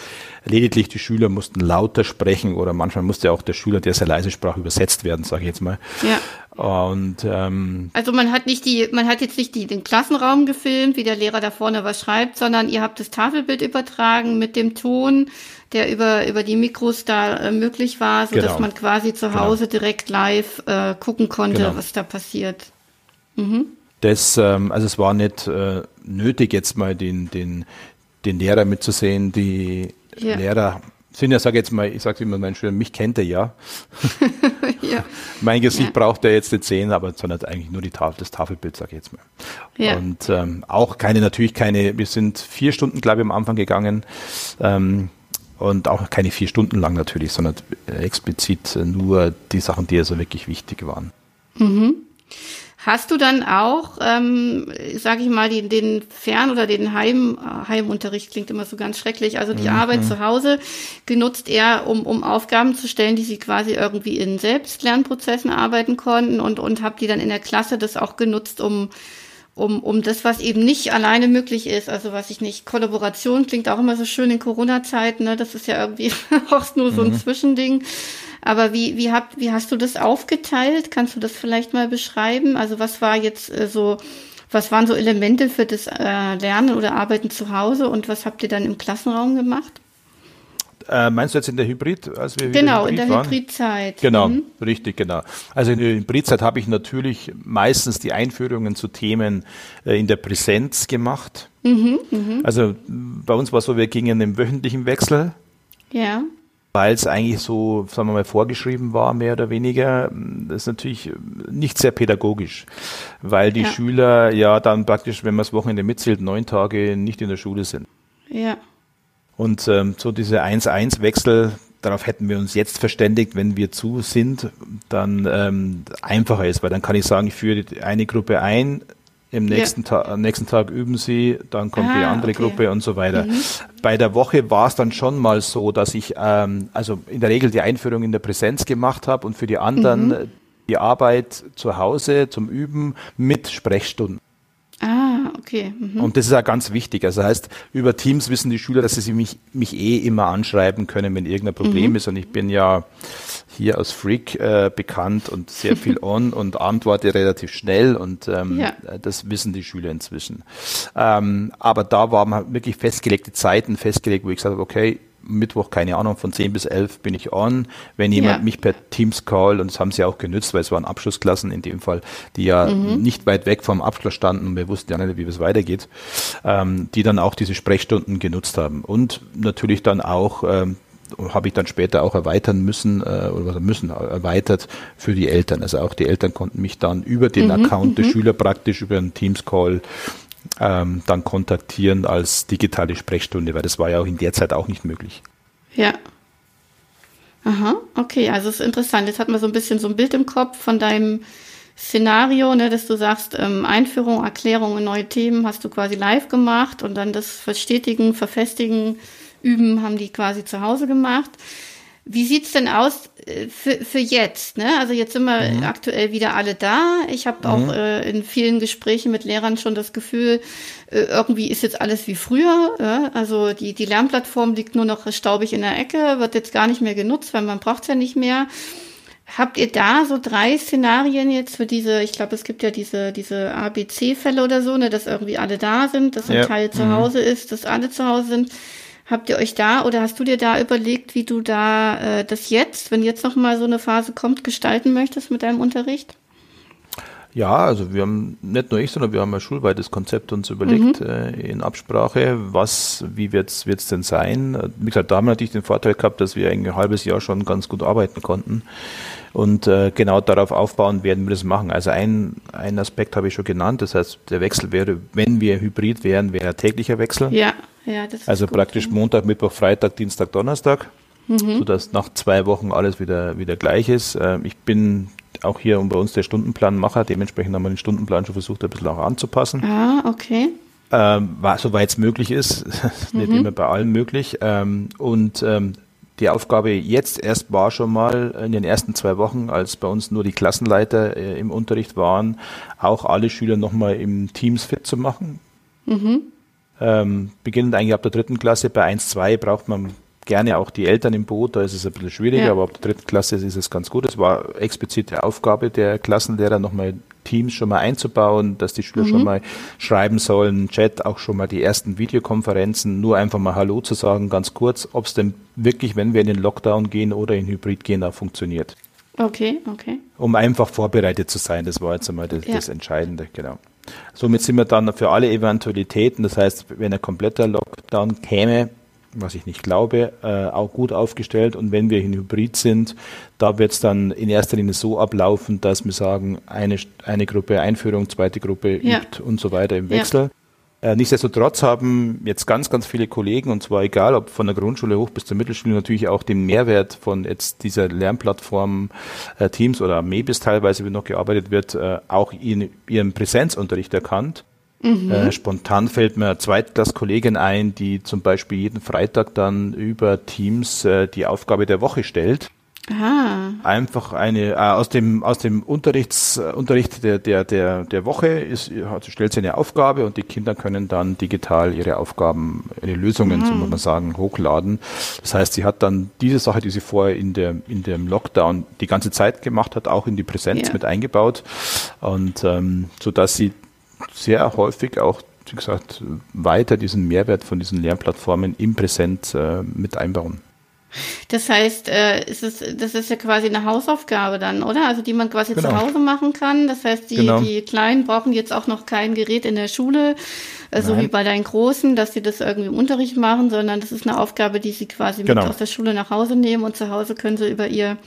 Lediglich die Schüler mussten lauter sprechen oder manchmal musste auch der Schüler, der sehr leise sprach, übersetzt werden, sage ich jetzt mal. Ja. Und ähm, also man hat nicht die, man hat jetzt nicht die, den Klassenraum gefilmt, wie der Lehrer da vorne was schreibt, sondern ihr habt das Tafelbild übertragen mit dem Ton, der über über die Mikros da äh, möglich war, so genau. dass man quasi zu genau. Hause genau. direkt live äh, gucken konnte, genau. was da passiert. Mhm. Das, ähm, also es war nicht äh, nötig, jetzt mal den den den Lehrer mitzusehen. Die ja. Lehrer sind ja, sage jetzt mal, ich sage immer meinen Schülern, mich kennt er ja. ja. Mein Gesicht ja. braucht er jetzt nicht sehen, aber sondern eigentlich nur die Tafel, das Tafelbild, sage ich jetzt mal. Ja. Und ähm, auch keine, natürlich keine, wir sind vier Stunden, glaube ich, am Anfang gegangen. Ähm, und auch keine vier Stunden lang natürlich, sondern explizit nur die Sachen, die also wirklich wichtig waren. Mhm. Hast du dann auch, ähm, sage ich mal, den, den Fern- oder den Heim, Heimunterricht? Klingt immer so ganz schrecklich, also die mhm. Arbeit zu Hause genutzt eher, um, um Aufgaben zu stellen, die sie quasi irgendwie in Selbstlernprozessen arbeiten konnten und, und habt die dann in der Klasse das auch genutzt, um um, um das, was eben nicht alleine möglich ist. Also was ich nicht, Kollaboration klingt auch immer so schön in Corona-Zeiten, ne? Das ist ja irgendwie auch nur so ein mhm. Zwischending. Aber wie, wie, hab, wie hast du das aufgeteilt? Kannst du das vielleicht mal beschreiben? Also was war jetzt äh, so, was waren so Elemente für das äh, Lernen oder Arbeiten zu Hause und was habt ihr dann im Klassenraum gemacht? Äh, meinst du jetzt in der Hybrid, als wir Genau, in der waren? Hybridzeit. Genau, mhm. richtig, genau. Also in der Hybridzeit habe ich natürlich meistens die Einführungen zu Themen äh, in der Präsenz gemacht. Mhm, mh. Also bei uns war es so, wir gingen im wöchentlichen Wechsel. Ja. weil es eigentlich so, sagen wir mal, vorgeschrieben war, mehr oder weniger. Das ist natürlich nicht sehr pädagogisch, weil die ja. Schüler ja dann praktisch, wenn man das Wochenende mitzählt, neun Tage nicht in der Schule sind. Ja. Und ähm, so diese 1-1-Wechsel, darauf hätten wir uns jetzt verständigt, wenn wir zu sind, dann ähm, einfacher ist, weil dann kann ich sagen, ich führe eine Gruppe ein, im nächsten, ja. am nächsten Tag üben sie, dann kommt ah, die andere okay. Gruppe und so weiter. Mhm. Bei der Woche war es dann schon mal so, dass ich ähm, also in der Regel die Einführung in der Präsenz gemacht habe und für die anderen mhm. die Arbeit zu Hause zum Üben mit Sprechstunden. Ah, okay. Mhm. Und das ist ja ganz wichtig. Also heißt, über Teams wissen die Schüler, dass sie mich, mich eh immer anschreiben können, wenn irgendein Problem mhm. ist. Und ich bin ja hier aus Freak äh, bekannt und sehr viel on und antworte relativ schnell und ähm, ja. das wissen die Schüler inzwischen. Ähm, aber da waren wirklich festgelegte Zeiten festgelegt, wo ich gesagt habe, okay, Mittwoch, keine Ahnung, von 10 bis 11 bin ich on. Wenn jemand ja. mich per Teams call, und das haben sie auch genützt, weil es waren Abschlussklassen in dem Fall, die ja mhm. nicht weit weg vom Abschluss standen und wir wussten ja nicht, wie es weitergeht, ähm, die dann auch diese Sprechstunden genutzt haben. Und natürlich dann auch, ähm, habe ich dann später auch erweitern müssen, äh, oder müssen, erweitert für die Eltern. Also auch die Eltern konnten mich dann über den mhm. Account der mhm. Schüler praktisch über einen Teams Call ähm, dann kontaktieren als digitale Sprechstunde, weil das war ja auch in der Zeit auch nicht möglich. Ja. Aha, okay, also es ist interessant. Jetzt hat man so ein bisschen so ein Bild im Kopf von deinem Szenario, ne, dass du sagst, ähm, Einführung, Erklärung neue Themen hast du quasi live gemacht und dann das Verstetigen, Verfestigen, Üben haben die quasi zu Hause gemacht. Wie sieht's denn aus für, für jetzt? Ne? Also jetzt sind wir mhm. aktuell wieder alle da. Ich habe mhm. auch äh, in vielen Gesprächen mit Lehrern schon das Gefühl, äh, irgendwie ist jetzt alles wie früher. Ja? Also die, die Lernplattform liegt nur noch staubig in der Ecke, wird jetzt gar nicht mehr genutzt, weil man braucht's ja nicht mehr. Habt ihr da so drei Szenarien jetzt für diese, ich glaube, es gibt ja diese, diese ABC-Fälle oder so, ne, dass irgendwie alle da sind, dass ein ja. Teil zu mhm. Hause ist, dass alle zu Hause sind. Habt ihr euch da oder hast du dir da überlegt, wie du da äh, das jetzt, wenn jetzt noch mal so eine Phase kommt, gestalten möchtest mit deinem Unterricht? Ja, also wir haben nicht nur ich, sondern wir haben ein schulweites Konzept uns überlegt mhm. äh, in Absprache, was, wie wird es denn sein? Wie gesagt, da haben wir natürlich den Vorteil gehabt, dass wir ein halbes Jahr schon ganz gut arbeiten konnten. Und äh, genau darauf aufbauen werden wir das machen. Also ein, ein Aspekt habe ich schon genannt, das heißt, der Wechsel wäre, wenn wir hybrid wären, wäre ein täglicher Wechsel. Ja. Ja, das also gut, praktisch ja. Montag, Mittwoch, Freitag, Dienstag, Donnerstag, mhm. sodass nach zwei Wochen alles wieder, wieder gleich ist. Ähm, ich bin auch hier bei uns der Stundenplanmacher, dementsprechend haben wir den Stundenplan schon versucht, ein bisschen auch anzupassen. Ah, okay. Ähm, soweit es möglich ist, nicht mhm. immer bei allen möglich. Ähm, und ähm, die Aufgabe jetzt erst war schon mal in den ersten zwei Wochen, als bei uns nur die Klassenleiter äh, im Unterricht waren, auch alle Schüler nochmal im Teams fit zu machen. Mhm. Ähm, beginnend eigentlich ab der dritten Klasse. Bei 1, 2 braucht man gerne auch die Eltern im Boot, da ist es ein bisschen schwieriger, ja. aber ab der dritten Klasse ist es ganz gut. Es war explizite Aufgabe der Klassenlehrer, nochmal Teams schon mal einzubauen, dass die Schüler mhm. schon mal schreiben sollen, Chat, auch schon mal die ersten Videokonferenzen, nur einfach mal Hallo zu sagen, ganz kurz, ob es denn wirklich, wenn wir in den Lockdown gehen oder in Hybrid gehen, auch funktioniert. Okay, okay. Um einfach vorbereitet zu sein, das war jetzt einmal das, ja. das Entscheidende, genau. Somit sind wir dann für alle Eventualitäten, das heißt, wenn ein kompletter Lockdown käme, was ich nicht glaube, äh, auch gut aufgestellt. Und wenn wir in Hybrid sind, da wird es dann in erster Linie so ablaufen, dass wir sagen, eine, eine Gruppe Einführung, zweite Gruppe ja. übt und so weiter im Wechsel. Ja. Äh, nichtsdestotrotz haben jetzt ganz, ganz viele Kollegen, und zwar egal, ob von der Grundschule hoch bis zur Mittelschule, natürlich auch den Mehrwert von jetzt dieser Lernplattform äh, Teams oder MEBIS teilweise, wie noch gearbeitet wird, äh, auch in ihrem Präsenzunterricht erkannt. Mhm. Äh, spontan fällt mir eine Zweitklasskollegin ein, die zum Beispiel jeden Freitag dann über Teams äh, die Aufgabe der Woche stellt. Aha. Einfach eine äh, aus dem aus dem Unterrichts, äh, Unterricht der der der der Woche ist stellt sie eine Aufgabe und die Kinder können dann digital ihre Aufgaben, ihre Lösungen, mhm. so muss man sagen, hochladen. Das heißt, sie hat dann diese Sache, die sie vorher in der in dem Lockdown die ganze Zeit gemacht hat, auch in die Präsenz ja. mit eingebaut und ähm, so dass sie sehr häufig auch wie gesagt weiter diesen Mehrwert von diesen Lernplattformen im Präsent äh, mit einbauen. Das heißt, äh, ist es, das ist ja quasi eine Hausaufgabe dann, oder? Also die man quasi genau. zu Hause machen kann. Das heißt, die, genau. die Kleinen brauchen jetzt auch noch kein Gerät in der Schule, äh, so wie bei deinen Großen, dass sie das irgendwie im Unterricht machen, sondern das ist eine Aufgabe, die sie quasi genau. mit aus der Schule nach Hause nehmen und zu Hause können sie über ihr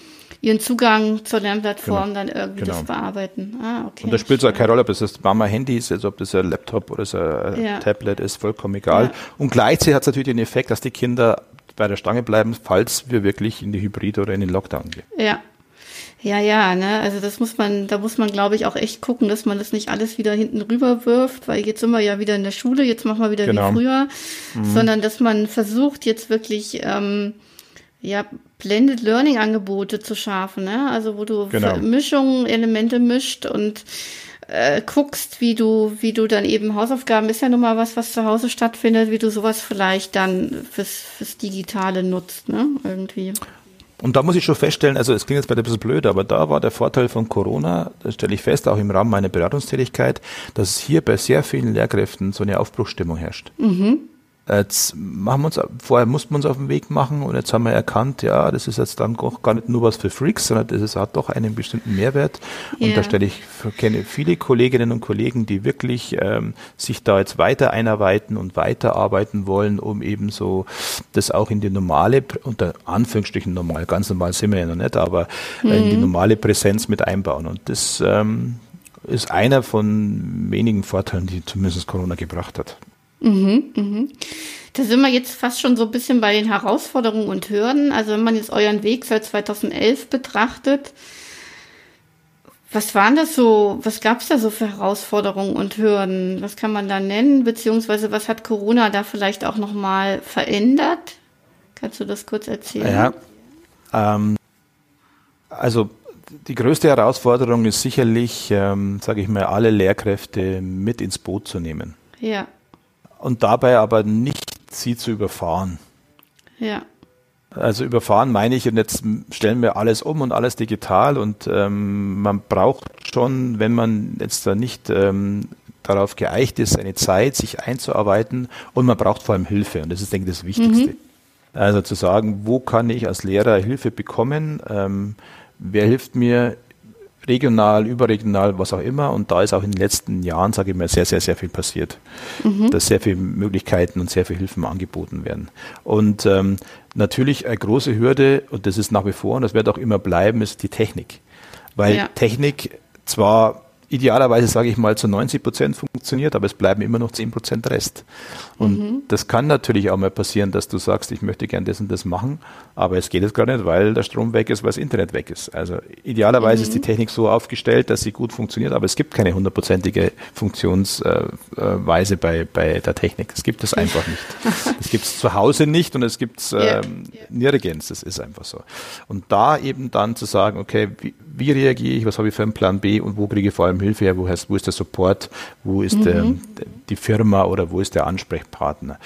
ihren Zugang zur Lernplattform genau. dann irgendwie genau. das bearbeiten. Ah, okay. Und da spielt es auch keine Rolle, ob das das Mama-Handy ist, also ob das ein Laptop oder so ein ja. Tablet ist, vollkommen egal. Ja. Und gleichzeitig hat es natürlich den Effekt, dass die Kinder bei der Stange bleiben, falls wir wirklich in die Hybrid- oder in den Lockdown gehen. Ja. Ja, ja, ne, also das muss man, da muss man, glaube ich, auch echt gucken, dass man das nicht alles wieder hinten rüber wirft, weil jetzt sind wir ja wieder in der Schule, jetzt machen wir wieder genau. wie früher, mhm. sondern dass man versucht, jetzt wirklich, ähm, ja, Blended Learning Angebote zu schaffen, ne? Also wo du genau. Mischungen, Elemente mischt und äh, guckst, wie du, wie du dann eben Hausaufgaben ist ja nun mal was, was zu Hause stattfindet, wie du sowas vielleicht dann fürs, fürs Digitale nutzt, ne? Irgendwie. Und da muss ich schon feststellen, also es klingt jetzt bei ein bisschen blöd, aber da war der Vorteil von Corona, das stelle ich fest, auch im Rahmen meiner Beratungstätigkeit, dass hier bei sehr vielen Lehrkräften so eine Aufbruchsstimmung herrscht. Mhm. Jetzt machen wir uns, vorher mussten wir uns auf den Weg machen und jetzt haben wir erkannt, ja, das ist jetzt dann auch gar nicht nur was für Freaks, sondern das ist, hat doch einen bestimmten Mehrwert. Und yeah. da stelle ich, kenne viele Kolleginnen und Kollegen, die wirklich ähm, sich da jetzt weiter einarbeiten und weiterarbeiten wollen, um eben so das auch in die normale, unter Anführungsstrichen normal, ganz normal sind wir ja noch nicht, aber mhm. in die mhm. normale Präsenz mit einbauen. Und das ähm, ist einer von wenigen Vorteilen, die zumindest Corona gebracht hat. Mhm, mhm. Da sind wir jetzt fast schon so ein bisschen bei den Herausforderungen und Hürden. Also wenn man jetzt euren Weg seit 2011 betrachtet, was waren das so, was gab es da so für Herausforderungen und Hürden? Was kann man da nennen? Beziehungsweise was hat Corona da vielleicht auch nochmal verändert? Kannst du das kurz erzählen? Ja, ähm, also die größte Herausforderung ist sicherlich, ähm, sage ich mal, alle Lehrkräfte mit ins Boot zu nehmen. Ja und dabei aber nicht sie zu überfahren. Ja. Also überfahren meine ich, und jetzt stellen wir alles um und alles digital und ähm, man braucht schon, wenn man jetzt da nicht ähm, darauf geeicht ist, eine Zeit, sich einzuarbeiten und man braucht vor allem Hilfe und das ist, denke ich, das Wichtigste. Mhm. Also zu sagen, wo kann ich als Lehrer Hilfe bekommen? Ähm, wer hilft mir regional, überregional, was auch immer. Und da ist auch in den letzten Jahren, sage ich mal, sehr, sehr, sehr viel passiert. Mhm. Dass sehr viele Möglichkeiten und sehr viele Hilfen angeboten werden. Und ähm, natürlich eine große Hürde, und das ist nach wie vor, und das wird auch immer bleiben, ist die Technik. Weil ja. Technik zwar idealerweise, sage ich mal, zu 90 Prozent funktioniert, aber es bleiben immer noch 10 Prozent Rest. Und mhm. das kann natürlich auch mal passieren, dass du sagst, ich möchte gern das und das machen, aber es geht jetzt gerade nicht, weil der Strom weg ist, weil das Internet weg ist. Also idealerweise mhm. ist die Technik so aufgestellt, dass sie gut funktioniert, aber es gibt keine hundertprozentige Funktionsweise bei, bei der Technik. Es gibt es einfach nicht. Es gibt es zu Hause nicht und es gibt es ähm, nirgends. Das ist einfach so. Und da eben dann zu sagen, okay, wie, wie reagiere ich, was habe ich für einen Plan B und wo kriege ich vor allem Hilfe her, wo, heißt, wo ist der Support, wo ist mhm. der, die Firma oder wo ist der Ansprechpartner.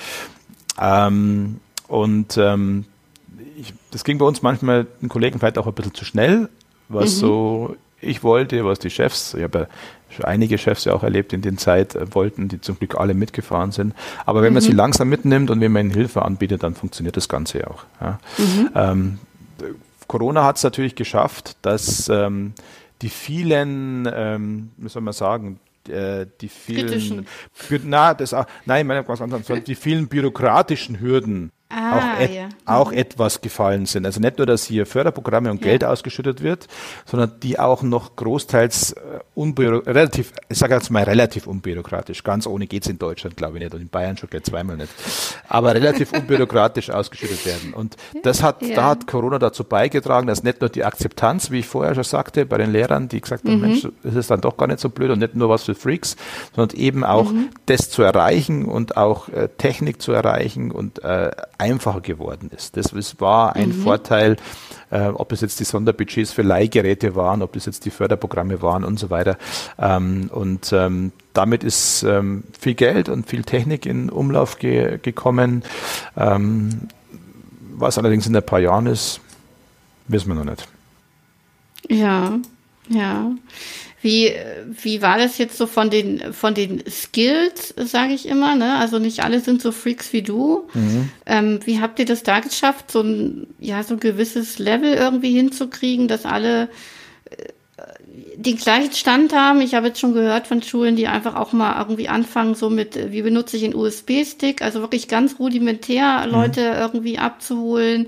Ähm, und ähm, ich, das ging bei uns manchmal den Kollegen vielleicht auch ein bisschen zu schnell, was mhm. so ich wollte, was die Chefs, ich habe ja einige Chefs ja auch erlebt in den Zeit, äh, wollten, die zum Glück alle mitgefahren sind. Aber wenn mhm. man sie langsam mitnimmt und wenn man ihnen Hilfe anbietet, dann funktioniert das Ganze auch. Ja. Mhm. Ähm, Corona hat es natürlich geschafft, dass ähm, die vielen, ähm, wie soll man sagen, äh, die vielen, na, das, nein, meine was anderes, die vielen bürokratischen Hürden Ah, auch, et, ja. auch etwas gefallen sind. Also nicht nur, dass hier Förderprogramme und ja. Geld ausgeschüttet wird, sondern die auch noch großteils äh, relativ, ich sage jetzt mal relativ unbürokratisch. Ganz ohne geht's in Deutschland, glaube ich nicht, und in Bayern schon gleich zweimal nicht. Aber relativ unbürokratisch ausgeschüttet werden. Und das hat, ja. da hat Corona dazu beigetragen, dass nicht nur die Akzeptanz, wie ich vorher schon sagte, bei den Lehrern, die gesagt haben, mhm. Mensch, das ist dann doch gar nicht so blöd und nicht nur was für Freaks, sondern eben auch mhm. das zu erreichen und auch äh, Technik zu erreichen und äh, einfacher geworden ist. Das war ein mhm. Vorteil, äh, ob es jetzt die Sonderbudgets für Leihgeräte waren, ob das jetzt die Förderprogramme waren und so weiter. Ähm, und ähm, damit ist ähm, viel Geld und viel Technik in Umlauf ge gekommen. Ähm, was allerdings in ein paar Jahren ist, wissen wir noch nicht. Ja, Ja. Wie, wie war das jetzt so von den, von den Skills, sage ich immer, ne? Also nicht alle sind so Freaks wie du. Mhm. Ähm, wie habt ihr das da geschafft, so ein, ja, so ein gewisses Level irgendwie hinzukriegen, dass alle äh, den gleichen Stand haben. Ich habe jetzt schon gehört von Schulen, die einfach auch mal irgendwie anfangen, so mit, äh, wie benutze ich einen USB-Stick, also wirklich ganz rudimentär mhm. Leute mhm. irgendwie abzuholen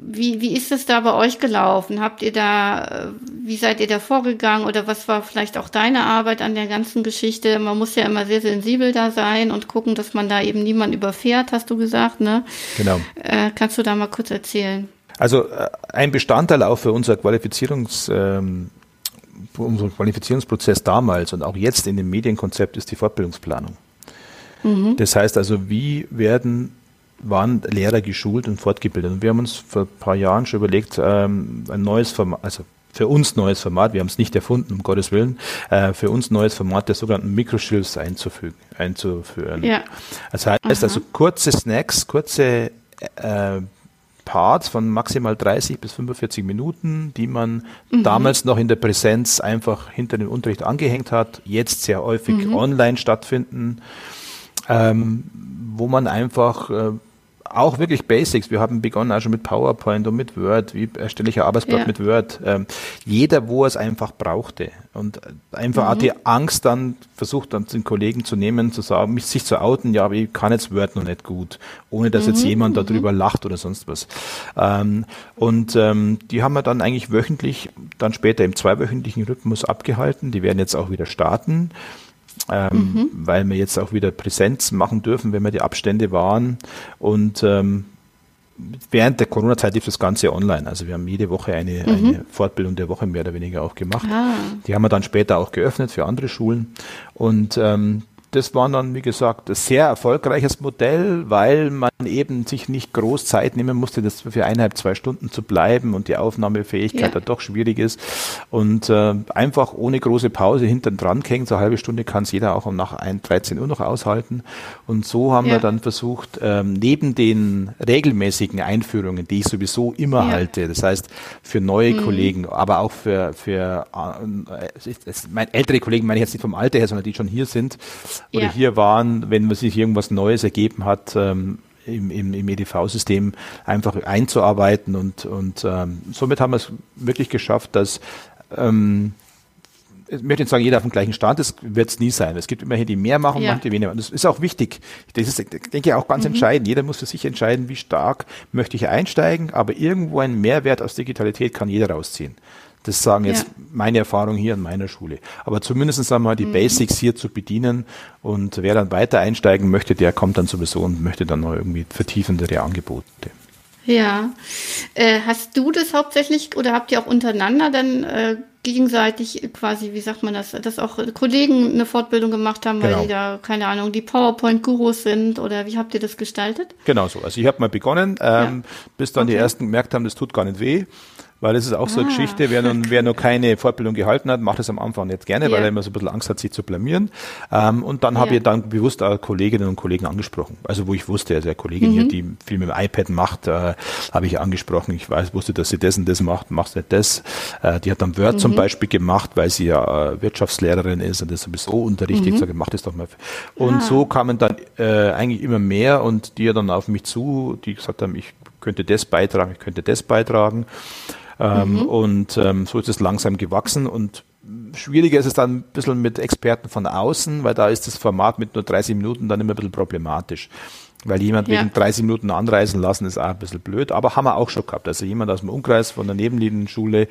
wie, wie ist es da bei euch gelaufen? Habt ihr da, wie seid ihr da vorgegangen oder was war vielleicht auch deine Arbeit an der ganzen Geschichte? Man muss ja immer sehr sensibel da sein und gucken, dass man da eben niemand überfährt, hast du gesagt, ne? Genau. Äh, kannst du da mal kurz erzählen? Also äh, ein Bestandteil auch für unser Qualifizierungs, ähm, unseren Qualifizierungsprozess damals und auch jetzt in dem Medienkonzept ist die Fortbildungsplanung. Mhm. Das heißt also, wie werden waren Lehrer geschult und fortgebildet. Und wir haben uns vor ein paar Jahren schon überlegt, ähm, ein neues Format, also für uns neues Format, wir haben es nicht erfunden, um Gottes Willen, äh, für uns neues Format der sogenannten Microshills einzufügen, einzuführen. Ja. Das heißt Aha. also kurze Snacks, kurze äh, Parts von maximal 30 bis 45 Minuten, die man mhm. damals noch in der Präsenz einfach hinter dem Unterricht angehängt hat, jetzt sehr häufig mhm. online stattfinden, ähm, wo man einfach äh, auch wirklich Basics. Wir haben begonnen auch schon mit PowerPoint und mit Word. Wie erstelle ich ein Arbeitsblatt ja. mit Word? Ähm, jeder, wo er es einfach brauchte. Und einfach mhm. auch die Angst dann versucht, dann den Kollegen zu nehmen, zu sagen, mich sich zu outen, ja, aber ich kann jetzt Word noch nicht gut, ohne dass mhm. jetzt jemand mhm. darüber lacht oder sonst was. Ähm, und ähm, die haben wir dann eigentlich wöchentlich, dann später im zweiwöchentlichen Rhythmus abgehalten. Die werden jetzt auch wieder starten ähm, mhm. weil wir jetzt auch wieder Präsenz machen dürfen, wenn wir die Abstände waren. Und ähm, während der Corona-Zeit lief das Ganze online. Also wir haben jede Woche eine, mhm. eine Fortbildung der Woche mehr oder weniger auch gemacht. Ah. Die haben wir dann später auch geöffnet für andere Schulen. Und ähm, das war dann, wie gesagt, ein sehr erfolgreiches Modell, weil man eben sich nicht groß Zeit nehmen musste, das für eineinhalb, zwei Stunden zu bleiben und die Aufnahmefähigkeit ja. da doch schwierig ist. Und äh, einfach ohne große Pause hinten dran hängen, so eine halbe Stunde kann es jeder auch nach 1, 13 Uhr noch aushalten. Und so haben ja. wir dann versucht, ähm, neben den regelmäßigen Einführungen, die ich sowieso immer ja. halte, das heißt für neue mhm. Kollegen, aber auch für, für äh, ältere Kollegen, meine ich jetzt nicht vom Alter her, sondern die schon hier sind, oder ja. hier waren, wenn man sich irgendwas Neues ergeben hat, ähm, im, im, im EDV-System einfach einzuarbeiten und, und ähm, somit haben wir es wirklich geschafft, dass ähm, ich möchte nicht sagen, jeder auf dem gleichen Stand ist, wird es nie sein. Es gibt immerhin die mehr machen, ja. manche weniger. Und das ist auch wichtig. Das ist, ich denke auch ganz mhm. entscheidend. Jeder muss für sich entscheiden, wie stark möchte ich einsteigen, aber irgendwo einen Mehrwert aus Digitalität kann jeder rausziehen. Das sagen jetzt ja. meine Erfahrungen hier an meiner Schule. Aber zumindest einmal die mhm. Basics hier zu bedienen und wer dann weiter einsteigen möchte, der kommt dann sowieso und möchte dann noch irgendwie vertiefendere Angebote. Ja. Äh, hast du das hauptsächlich oder habt ihr auch untereinander dann äh, gegenseitig quasi, wie sagt man das, dass auch Kollegen eine Fortbildung gemacht haben, weil genau. die da, keine Ahnung, die PowerPoint-Gurus sind oder wie habt ihr das gestaltet? Genau so. Also ich habe mal begonnen, ähm, ja. bis dann okay. die ersten gemerkt haben, das tut gar nicht weh. Weil das ist auch so eine ah. Geschichte, wer, nun, wer noch keine Fortbildung gehalten hat, macht es am Anfang nicht gerne, yeah. weil er immer so ein bisschen Angst hat, sich zu blamieren. Ähm, und dann yeah. habe ich dann bewusst auch Kolleginnen und Kollegen angesprochen. Also wo ich wusste, also eine Kollegin mhm. hier, die viel mit dem iPad macht, äh, habe ich angesprochen. Ich weiß, wusste, dass sie das und das macht, macht nicht das. Äh, die hat dann Word mhm. zum Beispiel gemacht, weil sie ja äh, Wirtschaftslehrerin ist und das sowieso unterrichtet. Mhm. Ich sage, mach das doch mal. Und ah. so kamen dann äh, eigentlich immer mehr und die dann auf mich zu, die gesagt haben, ich könnte das beitragen, ich könnte das beitragen. Ähm, mhm. Und ähm, so ist es langsam gewachsen und schwieriger ist es dann ein bisschen mit Experten von außen, weil da ist das Format mit nur 30 Minuten dann immer ein bisschen problematisch. Weil jemand ja. wegen 30 Minuten anreisen lassen, ist auch ein bisschen blöd, aber haben wir auch schon gehabt. Also jemand aus dem Umkreis von der nebenliegenden Schule,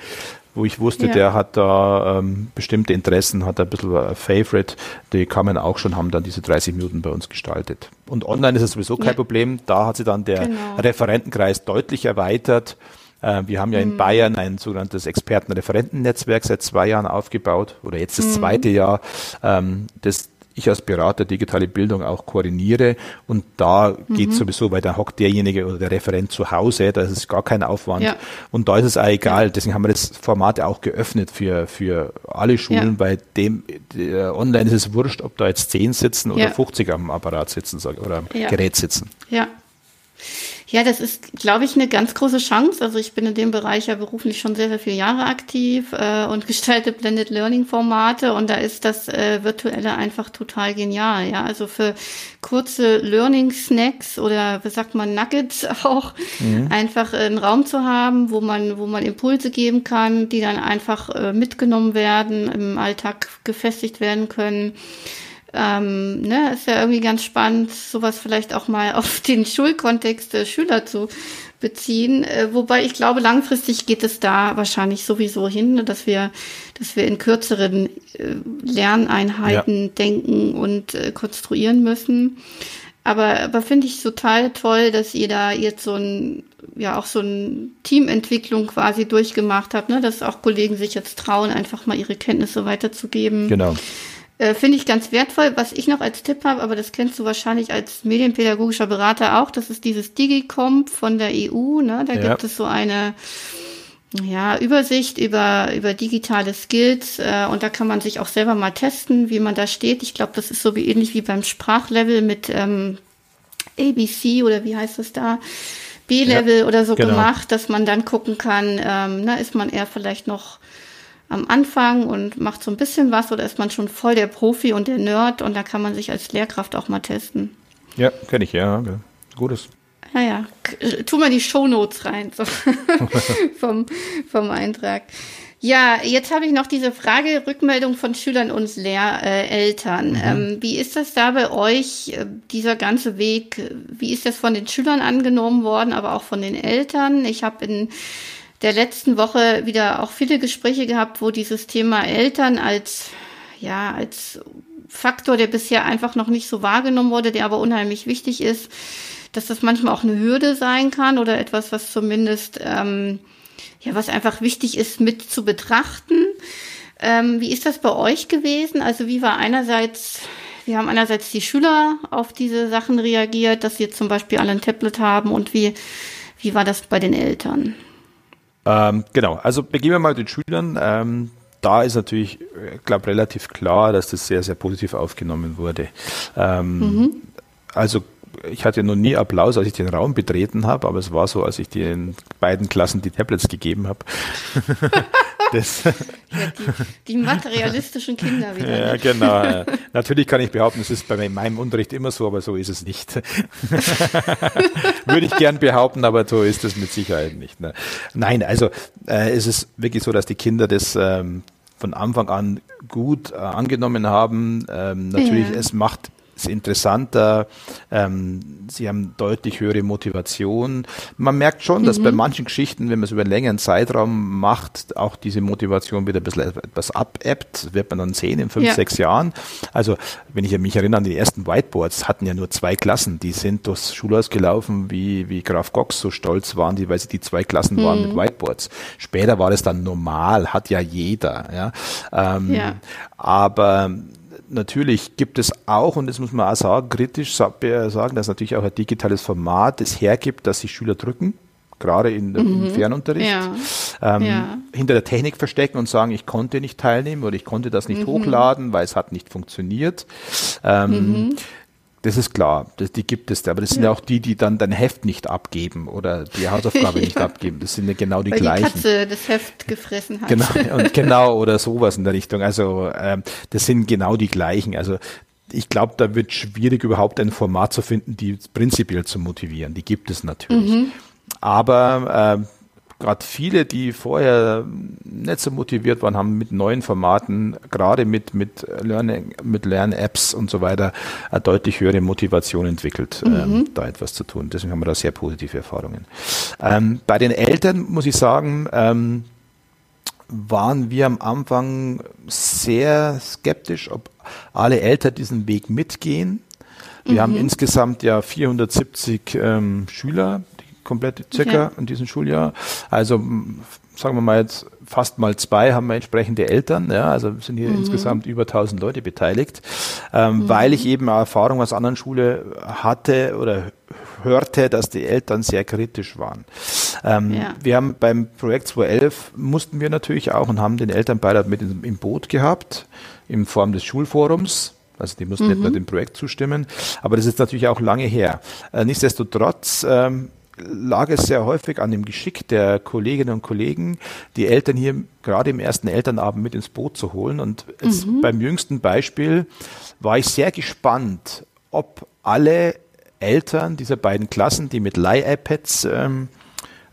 wo ich wusste, ja. der hat da ähm, bestimmte Interessen, hat ein bisschen ein Favorite, die kamen auch schon, haben dann diese 30 Minuten bei uns gestaltet. Und online ist es sowieso kein ja. Problem, da hat sich dann der genau. Referentenkreis deutlich erweitert. Äh, wir haben ja in mhm. Bayern ein sogenanntes Expertenreferentennetzwerk seit zwei Jahren aufgebaut oder jetzt das mhm. zweite Jahr, ähm, das ich als Berater digitale Bildung auch koordiniere und da geht mhm. sowieso, weil da hockt derjenige oder der Referent zu Hause, da ist es gar kein Aufwand ja. und da ist es auch egal, deswegen haben wir das Format auch geöffnet für, für alle Schulen, ja. bei dem online ist es wurscht, ob da jetzt 10 sitzen oder ja. 50 am Apparat sitzen oder am Gerät sitzen. Ja. Ja, das ist, glaube ich, eine ganz große Chance. Also ich bin in dem Bereich ja beruflich schon sehr, sehr viele Jahre aktiv äh, und gestalte Blended Learning Formate und da ist das äh, Virtuelle einfach total genial. Ja, also für kurze Learning Snacks oder wie sagt man Nuggets auch mhm. einfach einen Raum zu haben, wo man, wo man Impulse geben kann, die dann einfach äh, mitgenommen werden, im Alltag gefestigt werden können. Ähm, ne, ist ja irgendwie ganz spannend, sowas vielleicht auch mal auf den Schulkontext der Schüler zu beziehen. Äh, wobei ich glaube, langfristig geht es da wahrscheinlich sowieso hin, dass wir, dass wir in kürzeren äh, Lerneinheiten ja. denken und äh, konstruieren müssen. Aber, aber finde ich total toll, dass ihr da jetzt so ein, ja, auch so ein Teamentwicklung quasi durchgemacht habt, ne? dass auch Kollegen sich jetzt trauen, einfach mal ihre Kenntnisse weiterzugeben. Genau. Äh, Finde ich ganz wertvoll. Was ich noch als Tipp habe, aber das kennst du wahrscheinlich als medienpädagogischer Berater auch, das ist dieses Digicomp von der EU. Ne? Da ja. gibt es so eine ja, Übersicht über, über digitale Skills äh, und da kann man sich auch selber mal testen, wie man da steht. Ich glaube, das ist so wie ähnlich wie beim Sprachlevel mit ähm, ABC oder wie heißt das da? B-Level ja, oder so genau. gemacht, dass man dann gucken kann, ähm, na, ist man eher vielleicht noch am Anfang und macht so ein bisschen was oder ist man schon voll der Profi und der Nerd und da kann man sich als Lehrkraft auch mal testen. Ja, kenne ich, ja. Gutes. Ja, ja. Tu mal die Shownotes rein so. vom, vom Eintrag. Ja, jetzt habe ich noch diese Frage, Rückmeldung von Schülern und Lehreltern. Äh, mhm. ähm, wie ist das da bei euch, äh, dieser ganze Weg? Wie ist das von den Schülern angenommen worden, aber auch von den Eltern? Ich habe in der letzten Woche wieder auch viele Gespräche gehabt, wo dieses Thema Eltern als, ja, als Faktor, der bisher einfach noch nicht so wahrgenommen wurde, der aber unheimlich wichtig ist, dass das manchmal auch eine Hürde sein kann oder etwas, was zumindest, ähm, ja, was einfach wichtig ist, mit zu betrachten. Ähm, wie ist das bei euch gewesen? Also wie war einerseits, wir haben einerseits die Schüler auf diese Sachen reagiert, dass sie jetzt zum Beispiel alle ein Tablet haben und wie, wie war das bei den Eltern? Ähm, genau, also beginnen wir mal mit den Schülern. Ähm, da ist natürlich, ich glaube, relativ klar, dass das sehr, sehr positiv aufgenommen wurde. Ähm, mhm. Also ich hatte noch nie Applaus, als ich den Raum betreten habe, aber es war so, als ich den beiden Klassen die Tablets gegeben habe. das ja, die, die, materialistischen Kinder wieder. Ja, genau. Natürlich kann ich behaupten, es ist bei meinem Unterricht immer so, aber so ist es nicht. Würde ich gern behaupten, aber so ist es mit Sicherheit nicht. Ne? Nein, also äh, es ist wirklich so, dass die Kinder das ähm, von Anfang an gut äh, angenommen haben. Ähm, natürlich, ja. es macht ist interessanter, ähm, sie haben deutlich höhere Motivation. Man merkt schon, dass mhm. bei manchen Geschichten, wenn man es über einen längeren Zeitraum macht, auch diese Motivation wieder ein bisschen etwas abebbt, wird man dann sehen in fünf, ja. sechs Jahren. Also wenn ich mich erinnere an die ersten Whiteboards, hatten ja nur zwei Klassen, die sind durchs Schulhaus gelaufen, wie, wie Graf Cox so stolz waren, die, weil sie die zwei Klassen mhm. waren mit. Whiteboards. Später war es dann normal, hat ja jeder. Ja? Ähm, ja. Aber natürlich gibt es auch, und das muss man auch sagen, kritisch sagen, dass natürlich auch ein digitales Format es hergibt, dass sich Schüler drücken, gerade in, mhm. im Fernunterricht, ja. Ähm, ja. hinter der Technik verstecken und sagen, ich konnte nicht teilnehmen oder ich konnte das nicht mhm. hochladen, weil es hat nicht funktioniert. Ähm, mhm. Das ist klar, das, die gibt es, aber das sind ja auch die, die dann dein Heft nicht abgeben oder die Hausaufgabe ja. nicht abgeben. Das sind ja genau die Weil gleichen. Die Katze das Heft gefressen hat. Genau, und genau oder sowas in der Richtung. Also ähm, das sind genau die gleichen. Also ich glaube, da wird schwierig, überhaupt ein Format zu finden, die prinzipiell zu motivieren. Die gibt es natürlich. Mhm. Aber äh, gerade viele, die vorher nicht so motiviert waren, haben mit neuen Formaten, gerade mit, mit Learning, mit Lern-Apps und so weiter, eine deutlich höhere Motivation entwickelt, mhm. ähm, da etwas zu tun. Deswegen haben wir da sehr positive Erfahrungen. Ähm, bei den Eltern muss ich sagen, ähm, waren wir am Anfang sehr skeptisch, ob alle Eltern diesen Weg mitgehen. Wir mhm. haben insgesamt ja 470 ähm, Schüler, komplett circa okay. in diesem Schuljahr. Also sagen wir mal jetzt fast mal zwei haben wir entsprechende Eltern, ja, also sind hier mhm. insgesamt über 1000 Leute beteiligt, ähm, mhm. weil ich eben Erfahrung aus anderen Schule hatte oder hörte, dass die Eltern sehr kritisch waren. Ähm, ja. Wir haben beim Projekt 211 mussten wir natürlich auch und haben den Elternbeirat mit im Boot gehabt in Form des Schulforums. Also die mussten mhm. nicht nur dem Projekt zustimmen, aber das ist natürlich auch lange her. Äh, nichtsdestotrotz ähm, lag es sehr häufig an dem Geschick der Kolleginnen und Kollegen, die Eltern hier gerade im ersten Elternabend mit ins Boot zu holen. Und mhm. beim jüngsten Beispiel war ich sehr gespannt, ob alle Eltern dieser beiden Klassen, die mit Leih-iPads ähm,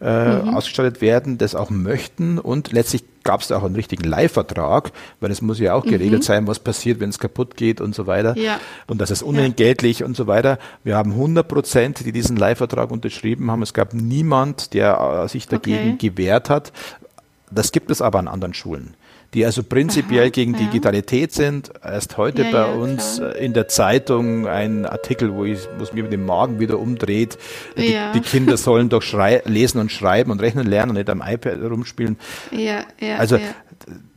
äh, mhm. ausgestattet werden, das auch möchten und letztlich gab es da auch einen richtigen Leihvertrag, weil es muss ja auch geregelt mhm. sein, was passiert, wenn es kaputt geht und so weiter. Ja. Und das ist unentgeltlich ja. und so weiter. Wir haben 100 Prozent, die diesen Leihvertrag unterschrieben haben. Es gab niemand, der äh, sich dagegen okay. gewehrt hat. Das gibt es aber an anderen Schulen die also prinzipiell Aha, gegen ja. Digitalität sind. Erst heute ja, bei ja, uns klar. in der Zeitung ein Artikel, wo ich wo es mir mit dem Magen wieder umdreht. Die, die Kinder sollen doch lesen und schreiben und rechnen lernen und nicht am iPad rumspielen. Ja, ja, also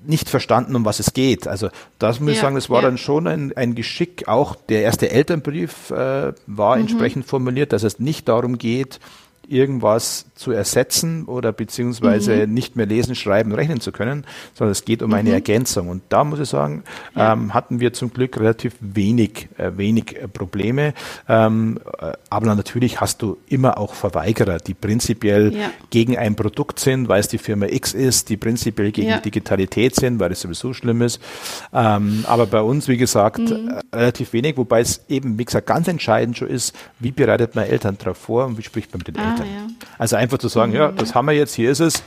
nicht verstanden, um was es geht. Also das muss ich sagen, das war dann schon ein, ein Geschick. Auch der erste Elternbrief äh, war mhm. entsprechend formuliert, dass es nicht darum geht, irgendwas zu ersetzen oder beziehungsweise mhm. nicht mehr lesen, schreiben, rechnen zu können, sondern es geht um mhm. eine Ergänzung. Und da muss ich sagen, ja. ähm, hatten wir zum Glück relativ wenig, äh, wenig äh, Probleme. Ähm, äh, aber natürlich hast du immer auch Verweigerer, die prinzipiell ja. gegen ein Produkt sind, weil es die Firma X ist, die prinzipiell gegen ja. Digitalität sind, weil es sowieso schlimm ist. Ähm, aber bei uns, wie gesagt, mhm. äh, relativ wenig, wobei es eben, wie gesagt, ganz entscheidend schon ist, wie bereitet man Eltern darauf vor und wie spricht man mit den ah, Eltern. Also einfach zu sagen, mhm. ja, das haben wir jetzt, hier ist es,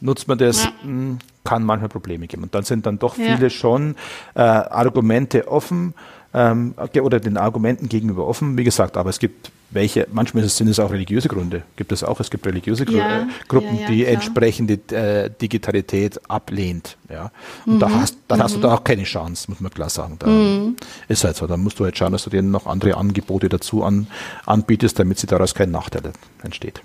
nutzt man das, ja. Hm, kann manchmal Probleme geben. Und dann sind dann doch viele ja. schon äh, Argumente offen ähm, oder den Argumenten gegenüber offen. Wie gesagt, aber es gibt welche, manchmal sind es auch religiöse Gründe, gibt es auch, es gibt religiöse Gru ja, Gruppen, die klar. entsprechende äh, Digitalität ablehnt. Ja. Und mhm. da hast, dann mhm. hast du da auch keine Chance, muss man klar sagen. Da mhm. ist halt so. Da musst du halt schauen, dass du denen noch andere Angebote dazu an, anbietest, damit sie daraus kein Nachteil entsteht.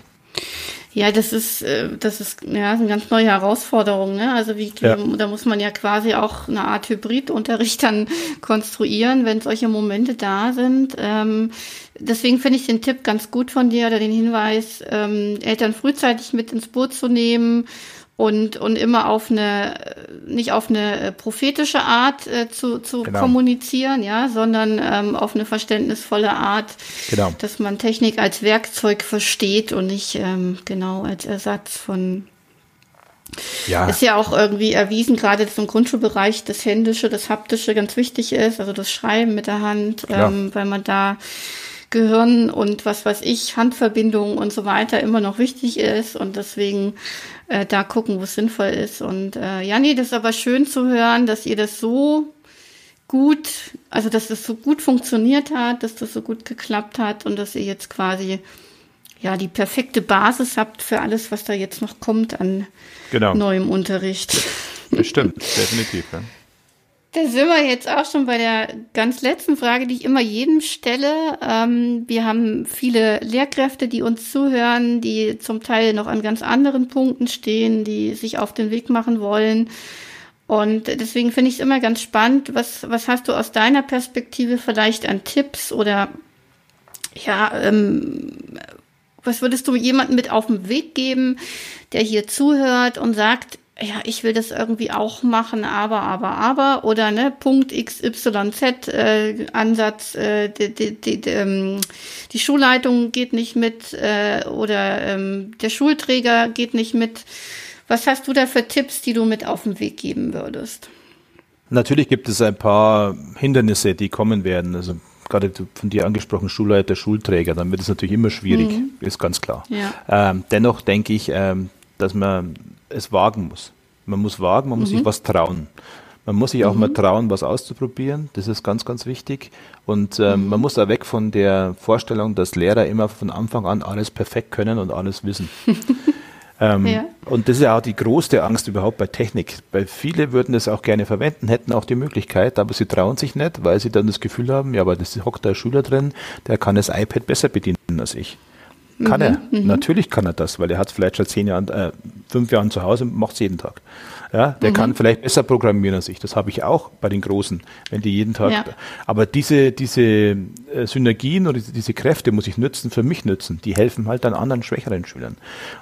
Ja, das ist, äh, das ist ja eine ganz neue Herausforderung. Ne? Also wie, ja. da muss man ja quasi auch eine Art Hybridunterricht dann konstruieren, wenn solche Momente da sind. Ähm, deswegen finde ich den Tipp ganz gut von dir oder den Hinweis, ähm, Eltern frühzeitig mit ins Boot zu nehmen und, und immer auf eine, nicht auf eine äh, prophetische Art äh, zu, zu genau. kommunizieren, ja, sondern ähm, auf eine verständnisvolle Art, genau. dass man Technik als Werkzeug versteht und nicht ähm, genau als Ersatz von ja. Ist ja auch irgendwie erwiesen, gerade zum Grundschulbereich, das Händische, das Haptische ganz wichtig ist, also das Schreiben mit der Hand, ähm, weil man da Gehirn und was weiß ich, Handverbindungen und so weiter immer noch wichtig ist und deswegen äh, da gucken, wo es sinnvoll ist. Und äh, ja, nee, das ist aber schön zu hören, dass ihr das so gut, also dass das so gut funktioniert hat, dass das so gut geklappt hat und dass ihr jetzt quasi ja die perfekte Basis habt für alles, was da jetzt noch kommt an genau. neuem Unterricht. Bestimmt, definitiv. Ja. Da sind wir jetzt auch schon bei der ganz letzten Frage, die ich immer jedem stelle. Ähm, wir haben viele Lehrkräfte, die uns zuhören, die zum Teil noch an ganz anderen Punkten stehen, die sich auf den Weg machen wollen. Und deswegen finde ich es immer ganz spannend. Was, was hast du aus deiner Perspektive vielleicht an Tipps oder ja, ähm, was würdest du jemandem mit auf den Weg geben, der hier zuhört und sagt, ja, ich will das irgendwie auch machen, aber, aber, aber, oder ne, Punkt XYZ, äh, Ansatz, äh, die, die, die, ähm, die Schulleitung geht nicht mit äh, oder ähm, der Schulträger geht nicht mit. Was hast du da für Tipps, die du mit auf den Weg geben würdest? Natürlich gibt es ein paar Hindernisse, die kommen werden. Also gerade von dir angesprochen, Schulleiter, Schulträger, dann wird es natürlich immer schwierig, mhm. ist ganz klar. Ja. Ähm, dennoch denke ich, ähm, dass man es wagen muss. Man muss wagen, man muss sich mhm. was trauen. Man muss sich auch mhm. mal trauen, was auszuprobieren. Das ist ganz, ganz wichtig. Und ähm, mhm. man muss da weg von der Vorstellung, dass Lehrer immer von Anfang an alles perfekt können und alles wissen. ähm, ja. Und das ist ja auch die größte Angst überhaupt bei Technik. Weil viele würden das auch gerne verwenden, hätten auch die Möglichkeit, aber sie trauen sich nicht, weil sie dann das Gefühl haben, ja, aber das hockt ein Schüler drin, der kann das iPad besser bedienen als ich. Kann mhm, er. Mhm. Natürlich kann er das, weil er hat vielleicht schon zehn Jahren, äh, fünf Jahren zu Hause und macht es jeden Tag. Ja, der mhm. kann vielleicht besser programmieren als ich. Das habe ich auch bei den Großen, wenn die jeden Tag. Ja. Aber diese, diese äh, Synergien oder diese Kräfte muss ich nützen, für mich nützen. Die helfen halt dann anderen schwächeren Schülern.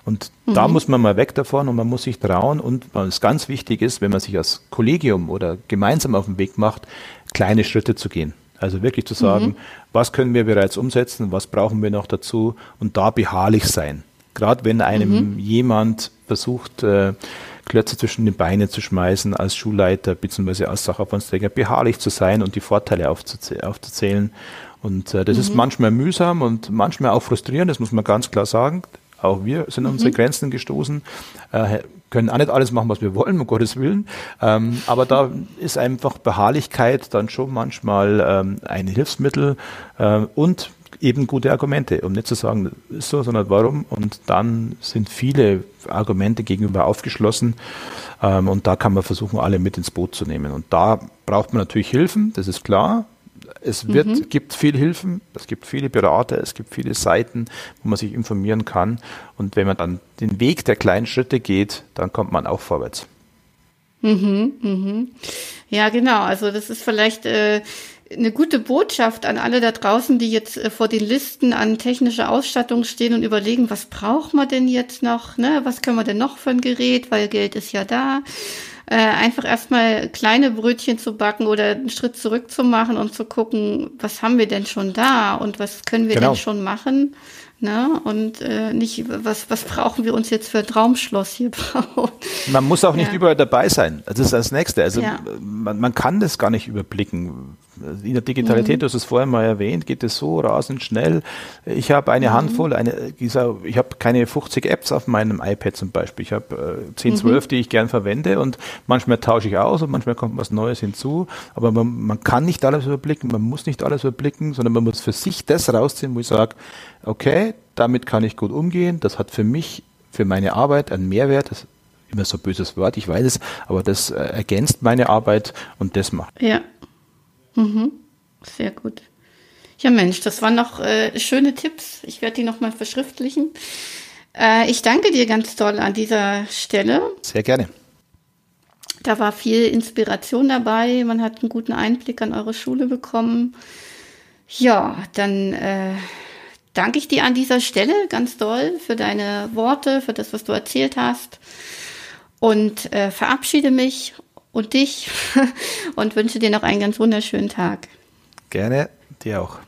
Und da mhm. muss man mal weg davon und man muss sich trauen. Und was ganz wichtig ist, wenn man sich als Kollegium oder gemeinsam auf den Weg macht, kleine Schritte zu gehen. Also wirklich zu sagen, mhm. was können wir bereits umsetzen, was brauchen wir noch dazu und da beharrlich sein. Gerade wenn einem mhm. jemand versucht, äh, Klötze zwischen den Beinen zu schmeißen als Schulleiter bzw. als Sachaufwandsträger, beharrlich zu sein und die Vorteile aufzuzäh aufzuzählen. Und äh, das mhm. ist manchmal mühsam und manchmal auch frustrierend, das muss man ganz klar sagen. Auch wir sind an unsere mhm. Grenzen gestoßen, äh, können auch nicht alles machen, was wir wollen, um Gottes Willen. Ähm, aber da ist einfach Beharrlichkeit dann schon manchmal ähm, ein Hilfsmittel äh, und eben gute Argumente, um nicht zu sagen, ist so, sondern warum. Und dann sind viele Argumente gegenüber aufgeschlossen. Ähm, und da kann man versuchen, alle mit ins Boot zu nehmen. Und da braucht man natürlich Hilfen, das ist klar. Es wird, mhm. gibt viel Hilfen, es gibt viele Berater, es gibt viele Seiten, wo man sich informieren kann. Und wenn man dann den Weg der kleinen Schritte geht, dann kommt man auch vorwärts. Mhm, mhm. Ja, genau. Also das ist vielleicht äh, eine gute Botschaft an alle da draußen, die jetzt äh, vor den Listen an technischer Ausstattung stehen und überlegen, was braucht man denn jetzt noch, ne? Was können wir denn noch für ein Gerät, weil Geld ist ja da. Äh, einfach erstmal kleine Brötchen zu backen oder einen Schritt zurück zu machen und zu gucken, was haben wir denn schon da und was können wir genau. denn schon machen. Ne? Und äh, nicht, was, was brauchen wir uns jetzt für ein Traumschloss hier bauen? Man muss auch nicht ja. überall dabei sein. Das ist das Nächste. Also ja. man, man kann das gar nicht überblicken. In der Digitalität, mhm. du hast es vorher mal erwähnt, geht es so rasend schnell. Ich habe eine mhm. Handvoll, eine, ich habe keine 50 Apps auf meinem iPad zum Beispiel. Ich habe äh, 10, 12, mhm. die ich gern verwende und manchmal tausche ich aus und manchmal kommt was Neues hinzu. Aber man, man kann nicht alles überblicken, man muss nicht alles überblicken, sondern man muss für sich das rausziehen, wo ich sage, okay, damit kann ich gut umgehen, das hat für mich, für meine Arbeit einen Mehrwert, das ist immer so ein böses Wort, ich weiß es, aber das äh, ergänzt meine Arbeit und das macht. Ja, Mhm. Sehr gut. Ja, Mensch, das waren noch äh, schöne Tipps. Ich werde die nochmal verschriftlichen. Äh, ich danke dir ganz toll an dieser Stelle. Sehr gerne. Da war viel Inspiration dabei. Man hat einen guten Einblick an eure Schule bekommen. Ja, dann äh, danke ich dir an dieser Stelle ganz doll für deine Worte, für das, was du erzählt hast. Und äh, verabschiede mich und dich und wünsche dir noch einen ganz wunderschönen Tag. Gerne, dir auch.